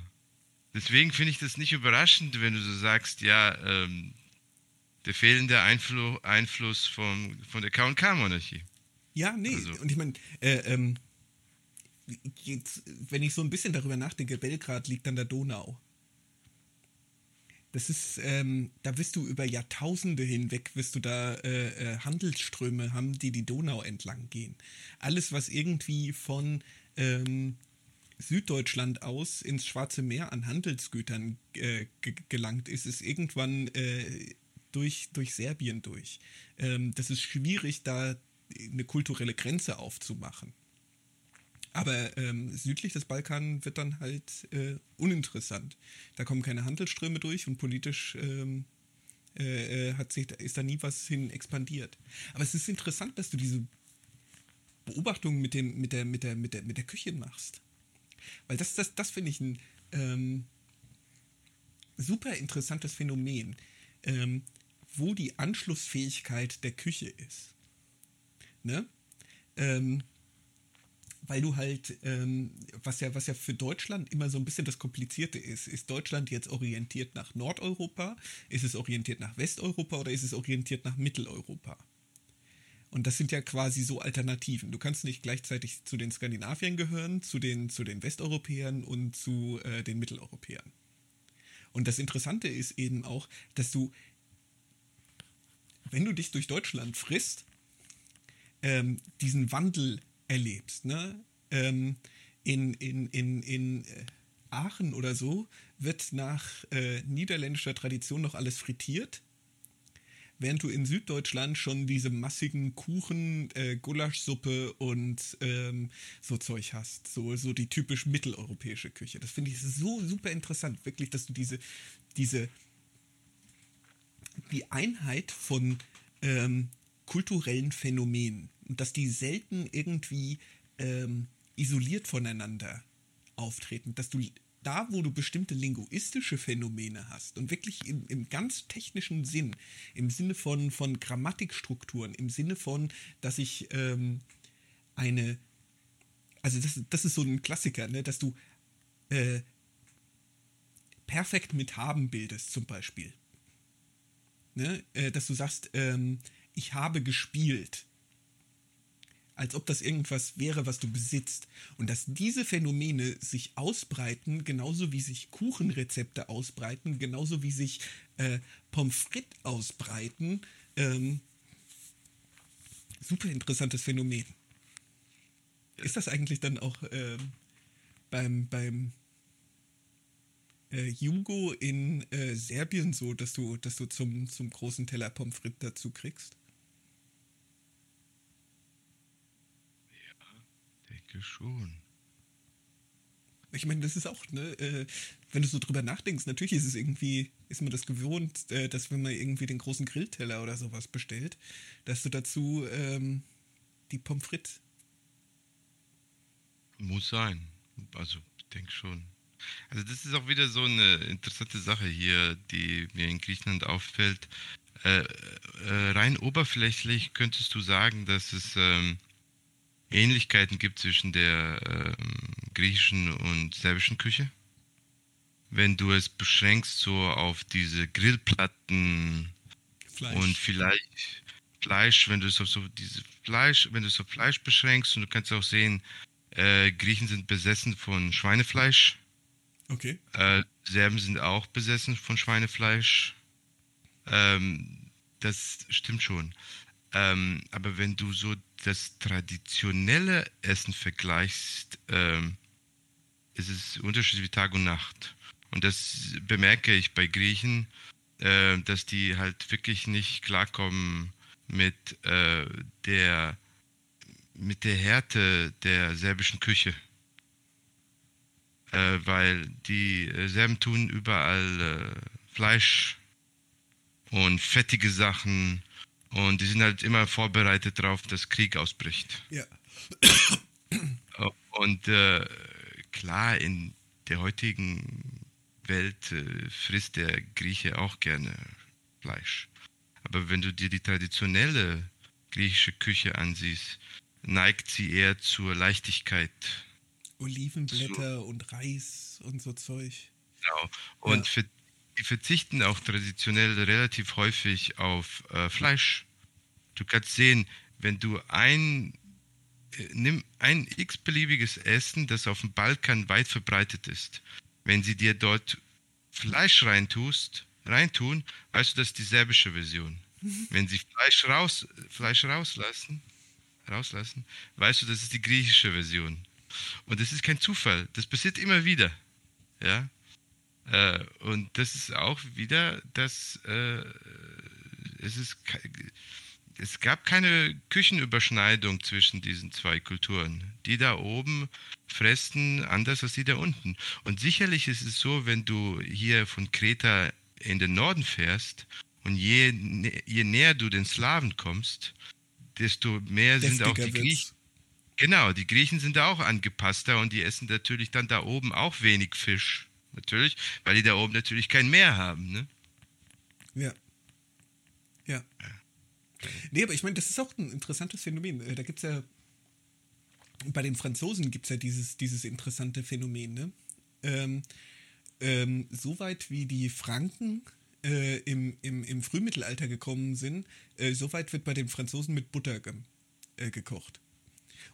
deswegen finde ich das nicht überraschend, wenn du so sagst, ja, ähm, der fehlende Einflu Einfluss vom, von der K&K-Monarchie. Ja, nee, Also- und ich meine, äh, ähm, jetzt, wenn ich so ein bisschen darüber nachdenke, Belgrad liegt an der Donau. Das ist, ähm, da wirst du über Jahrtausende hinweg, wirst du da äh, äh, Handelsströme haben, die die Donau entlang gehen. Alles, was irgendwie von ähm, Süddeutschland aus ins Schwarze Meer an Handelsgütern äh, ge gelangt ist, ist irgendwann äh, durch, durch Serbien durch. Ähm, das ist schwierig, da eine kulturelle Grenze aufzumachen. Aber ähm, südlich des Balkan wird dann halt äh, uninteressant. Da kommen keine Handelsströme durch und politisch ähm, äh, äh, hat sich, ist da nie was hin expandiert. Aber es ist interessant, dass du diese Beobachtung mit, dem, mit, der, mit, der, mit, der, mit der Küche machst. Weil das, das, das finde ich ein ähm, super interessantes Phänomen, ähm, wo die Anschlussfähigkeit der Küche ist. Ne? Ähm, weil du halt, ähm, was ja, was ja für Deutschland immer so ein bisschen das Komplizierte ist, ist Deutschland jetzt orientiert nach Nordeuropa, ist es orientiert nach Westeuropa oder ist es orientiert nach Mitteleuropa? Und das sind ja quasi so Alternativen. Du kannst nicht gleichzeitig zu den Skandinaviern gehören, zu den, zu den Westeuropäern und zu äh, den Mitteleuropäern. Und das Interessante ist eben auch, dass du wenn du dich durch Deutschland frisst, ähm, diesen Wandel erlebst. Ne? Ähm, in, in, in, in äh, Aachen oder so wird nach äh, niederländischer Tradition noch alles frittiert während du in Süddeutschland schon diese massigen Kuchen, äh, Gulaschsuppe und ähm, so Zeug hast. So, so die typisch mitteleuropäische Küche. Das finde ich so super interessant, wirklich, dass du diese, diese, die Einheit von ähm, kulturellen Phänomenen und dass die selten irgendwie ähm, isoliert voneinander auftreten, dass du da, wo du bestimmte linguistische Phänomene hast und wirklich im, im ganz technischen Sinn, im Sinne von, von Grammatikstrukturen, im Sinne von, dass ich ähm, eine, also das, das ist so ein Klassiker, ne, dass du äh, perfekt mit haben bildest zum Beispiel. Ne, äh, dass du sagst, ähm, ich habe gespielt als ob das irgendwas wäre, was du besitzt. Und dass diese Phänomene sich ausbreiten, genauso wie sich Kuchenrezepte ausbreiten, genauso wie sich äh, Pommes frites ausbreiten. Ähm, super interessantes Phänomen. Ist das eigentlich dann auch ähm, beim, beim äh, Jugo in äh, Serbien so, dass du, dass du zum, zum großen Teller Pommes frites dazu kriegst? Denke schon. Ich meine, das ist auch, ne, äh, wenn du so drüber nachdenkst, natürlich ist es irgendwie, ist man das gewohnt, äh, dass wenn man irgendwie den großen Grillteller oder sowas bestellt, dass du dazu ähm, die Pommes frites. Muss sein. Also, ich denke schon. Also, das ist auch wieder so eine interessante Sache hier, die mir in Griechenland auffällt. Äh, äh, rein oberflächlich könntest du sagen, dass es ähm, Ähnlichkeiten gibt zwischen der ähm, griechischen und serbischen Küche. Wenn du es beschränkst so auf diese Grillplatten Fleisch. und vielleicht Fleisch, wenn du es auf so diese Fleisch, wenn du es auf Fleisch beschränkst und du kannst auch sehen, äh, Griechen sind besessen von Schweinefleisch. Okay. Äh, Serben sind auch besessen von Schweinefleisch. Ähm, das stimmt schon. Ähm, aber wenn du so das traditionelle Essen vergleichst, ähm, ist es unterschiedlich wie Tag und Nacht. Und das bemerke ich bei Griechen, äh, dass die halt wirklich nicht klarkommen mit äh, der mit der Härte der serbischen Küche. Äh, weil die Serben tun überall äh, Fleisch und fettige Sachen und die sind halt immer vorbereitet darauf, dass Krieg ausbricht. Ja. Und äh, klar, in der heutigen Welt äh, frisst der Grieche auch gerne Fleisch. Aber wenn du dir die traditionelle griechische Küche ansiehst, neigt sie eher zur Leichtigkeit. Olivenblätter zu, und Reis und so Zeug. Genau. Und ja. für, die verzichten auch traditionell relativ häufig auf äh, Fleisch. Du kannst sehen, wenn du ein, äh, nimm ein x-beliebiges Essen, das auf dem Balkan weit verbreitet ist. Wenn sie dir dort Fleisch reintust, reintun, weißt du, das ist die serbische Version. Mhm. Wenn sie Fleisch, raus, Fleisch rauslassen, rauslassen, weißt du, das ist die griechische Version. Und das ist kein Zufall. Das passiert immer wieder. Ja. Äh, und das ist auch wieder, dass äh, es ist es gab keine Küchenüberschneidung zwischen diesen zwei Kulturen. Die da oben fressen anders als die da unten. Und sicherlich ist es so, wenn du hier von Kreta in den Norden fährst und je, je näher du den Slawen kommst, desto mehr sind auch die Griechen. Genau, die Griechen sind da auch angepasster und die essen natürlich dann da oben auch wenig Fisch. Natürlich, weil die da oben natürlich kein Meer haben. Ne? Ja. Ja. ja. Nee, aber ich meine, das ist auch ein interessantes Phänomen. Äh, da gibt es ja, bei den Franzosen gibt es ja dieses, dieses interessante Phänomen, ne? Ähm, ähm, soweit wie die Franken äh, im, im, im Frühmittelalter gekommen sind, äh, soweit wird bei den Franzosen mit Butter ge äh, gekocht.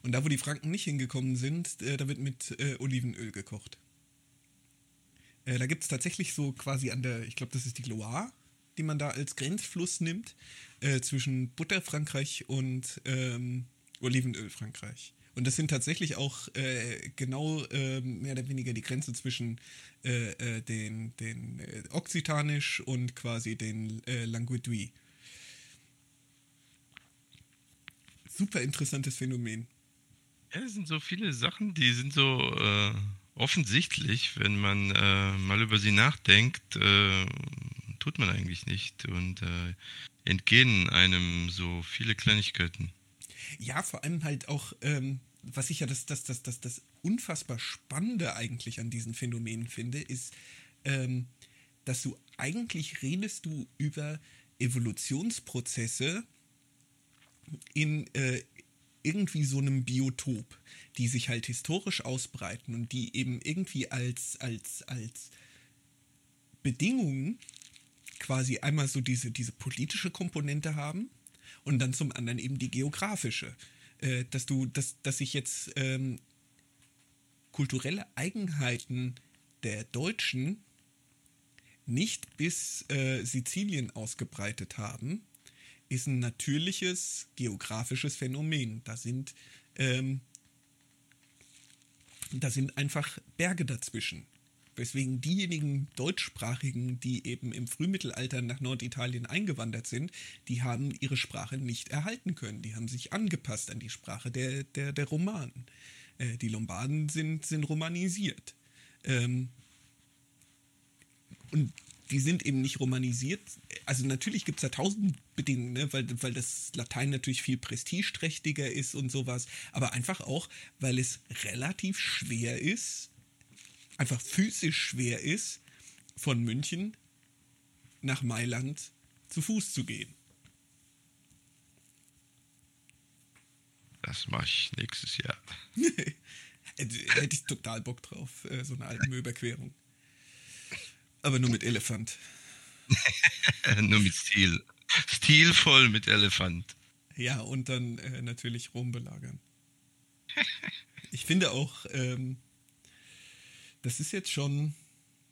Und da, wo die Franken nicht hingekommen sind, äh, da wird mit äh, Olivenöl gekocht. Da gibt es tatsächlich so quasi an der, ich glaube, das ist die Loire, die man da als Grenzfluss nimmt äh, zwischen Butterfrankreich und ähm, Olivenölfrankreich. Und das sind tatsächlich auch äh, genau äh, mehr oder weniger die Grenze zwischen äh, äh den, den äh, Okzitanisch und quasi den äh, Languedois. Super interessantes Phänomen. Ja, es sind so viele Sachen, die sind so offensichtlich, wenn man mal über sie nachdenkt, tut man eigentlich nicht und entgehen einem so viele Kleinigkeiten. Ja, vor allem halt auch, ähm, was ich ja das, das, das, das, das unfassbar Spannende eigentlich an diesen Phänomenen finde, ist, ähm, dass du eigentlich redest du über Evolutionsprozesse in äh, irgendwie so einem Biotop, die sich halt historisch ausbreiten und die eben irgendwie als, als, als Bedingungen quasi einmal so diese, diese politische Komponente haben und dann zum anderen eben die geografische. Äh, dass du, dass, dass sich jetzt ähm, kulturelle Eigenheiten der Deutschen nicht bis äh, Sizilien ausgebreitet haben, ist ein natürliches geografisches Phänomen. Da sind, ähm, da sind einfach Berge dazwischen. Weswegen diejenigen Deutschsprachigen, die eben im Frühmittelalter nach Norditalien eingewandert sind, die haben ihre Sprache nicht erhalten können. Die haben sich angepasst an die Sprache der, der, der Romanen. Äh, die Lombarden sind, sind romanisiert. Ähm, und die sind eben nicht romanisiert. Also natürlich gibt es da tausend Bedingungen, ne? weil, weil das Latein natürlich viel prestigeträchtiger ist und sowas, aber einfach auch, weil es relativ schwer ist, einfach physisch schwer ist, von München nach Mailand zu Fuß zu gehen. Das mache ich nächstes Jahr. *laughs* Hätte ich total Bock drauf, äh, so eine Alpenüberquerung. Aber nur mit Elefant. *laughs* nur mit Stil. Stilvoll mit Elefant. Ja, und dann äh, natürlich Rom belagern. *laughs* Ich finde auch, ähm, das ist jetzt schon,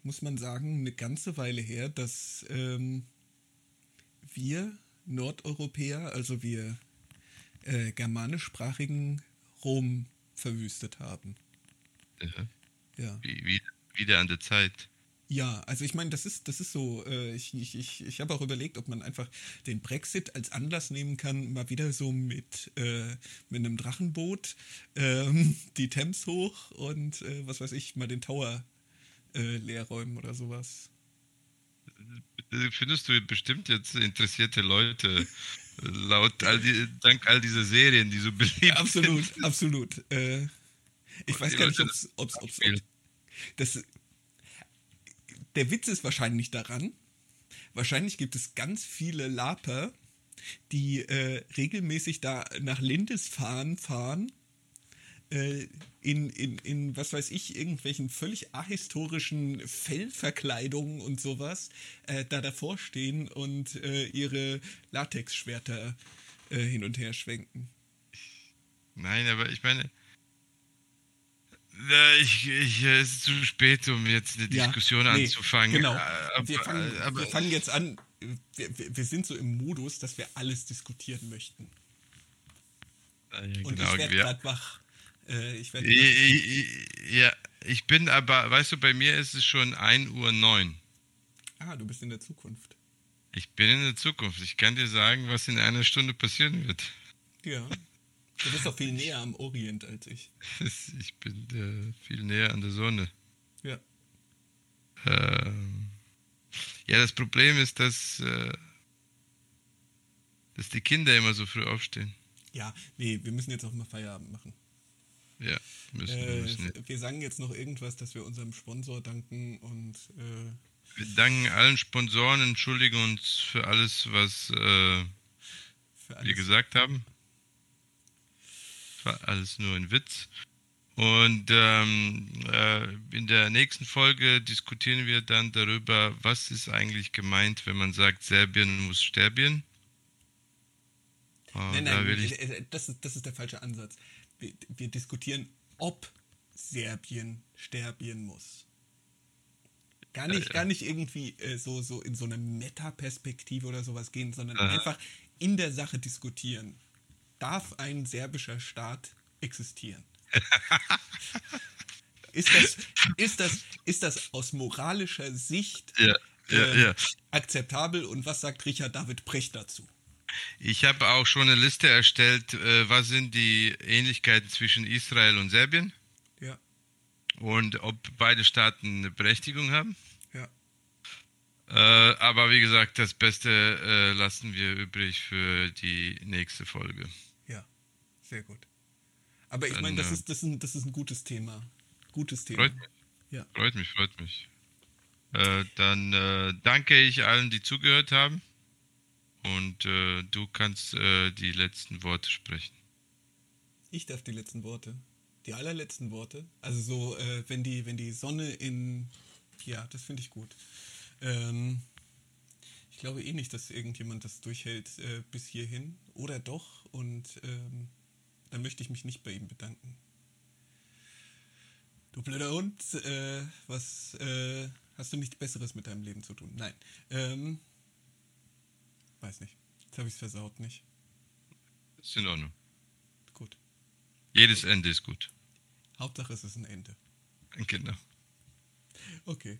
muss man sagen, eine ganze Weile her, dass ähm, wir Nordeuropäer, also wir äh, germanischsprachigen Rom verwüstet haben. Ja. ja. Wie, wie, wieder an der Zeit. Ja, also ich meine, das ist, das ist so, äh, ich, ich, ich, ich habe auch überlegt, ob man einfach den Brexit als Anlass nehmen kann, mal wieder so mit, äh, mit einem Drachenboot ähm, *laughs* die Thames hoch und äh, was weiß ich, mal den Tower äh, leerräumen oder sowas. Findest du bestimmt jetzt interessierte Leute, laut all die, dank all dieser Serien, die so beliebt ja, absolut, sind? Absolut, absolut. Äh, ich weiß gar nicht, ob es, das der Witz ist wahrscheinlich daran, wahrscheinlich gibt es ganz viele Laper, die äh, regelmäßig da nach Lindisfarne fahren, äh, in, in, in, was weiß ich, irgendwelchen völlig ahistorischen Fellverkleidungen und sowas, äh, da davor stehen und äh, ihre Latexschwerter äh, hin und her schwenken. Nein, aber ich meine, ich, ich, es ist zu spät, um jetzt eine Diskussion ja, nee, anzufangen. Genau. Aber, wir, fangen, aber, wir fangen jetzt an. Wir, wir, sind so im Modus, dass wir alles diskutieren möchten. Ja, Und genau, ich werde gerade wach. Äh, ich werd ja, ich bin aber, weißt du, bei mir ist es schon 1 Uhr 9. Ah, du bist in der Zukunft. Ich bin in der Zukunft. Ich kann dir sagen, was in einer Stunde passieren wird. Ja. Du bist doch viel näher am Orient als ich. *laughs* Ich bin äh, viel näher an der Sonne. Ja. Ähm, ja, das Problem ist, dass, äh, dass die Kinder immer so früh aufstehen. Ja, nee, wir müssen jetzt auch mal Feierabend machen. Ja, müssen, äh, müssen wir. Wir sagen jetzt noch irgendwas, dass wir unserem Sponsor danken und. Äh, wir danken allen Sponsoren, entschuldigen uns für alles, was äh, alles. wir gesagt haben war alles nur ein Witz. Und ähm, äh, in der nächsten Folge diskutieren wir dann darüber, was ist eigentlich gemeint, wenn man sagt, Serbien muss sterben. nein, nein, da ich... Äh, das, ist, das ist der falsche Ansatz. Wir, wir diskutieren, ob Serbien sterben muss. Gar nicht, ja, ja. gar nicht irgendwie äh, so, so in so eine Metaperspektive oder sowas gehen, sondern Aha. einfach in der Sache diskutieren. Darf ein serbischer Staat existieren? *laughs* *laughs* ist, das, ist, das, ist das aus moralischer Sicht ja, äh, akzeptabel und was sagt Richard David Precht dazu? Ich habe auch schon eine Liste erstellt, äh, was sind die Ähnlichkeiten zwischen Israel und Serbien? Ja. Und ob beide Staaten eine Berechtigung haben? Ja. Äh, aber wie gesagt, das Beste äh, lassen wir übrig für die nächste Folge. Sehr gut. Aber ich meine, das, äh, ist, das, ist ein, das ist ein gutes Thema. Gutes Thema. Freut mich. Ja. Freut mich, freut mich. Äh, dann äh, danke ich allen, die zugehört haben. Und äh, du kannst äh, die letzten Worte sprechen. Ich darf die letzten Worte. Die allerletzten Worte. Also so, äh, wenn die, wenn die Sonne in. Ja, das finde ich gut. Ähm, ich glaube eh nicht, dass irgendjemand das durchhält bis hierhin. Oder doch. Und ähm, dann möchte ich mich nicht bei ihm bedanken. Du blöder Hund, äh, was äh, hast du nichts Besseres mit deinem Leben zu tun? Nein. Ähm, Weiß nicht. Jetzt habe ich es versaut nicht. Ist in Ordnung. Gut. Jedes Ende ist gut. Hauptsache es ist ein Ende. Genau. Okay.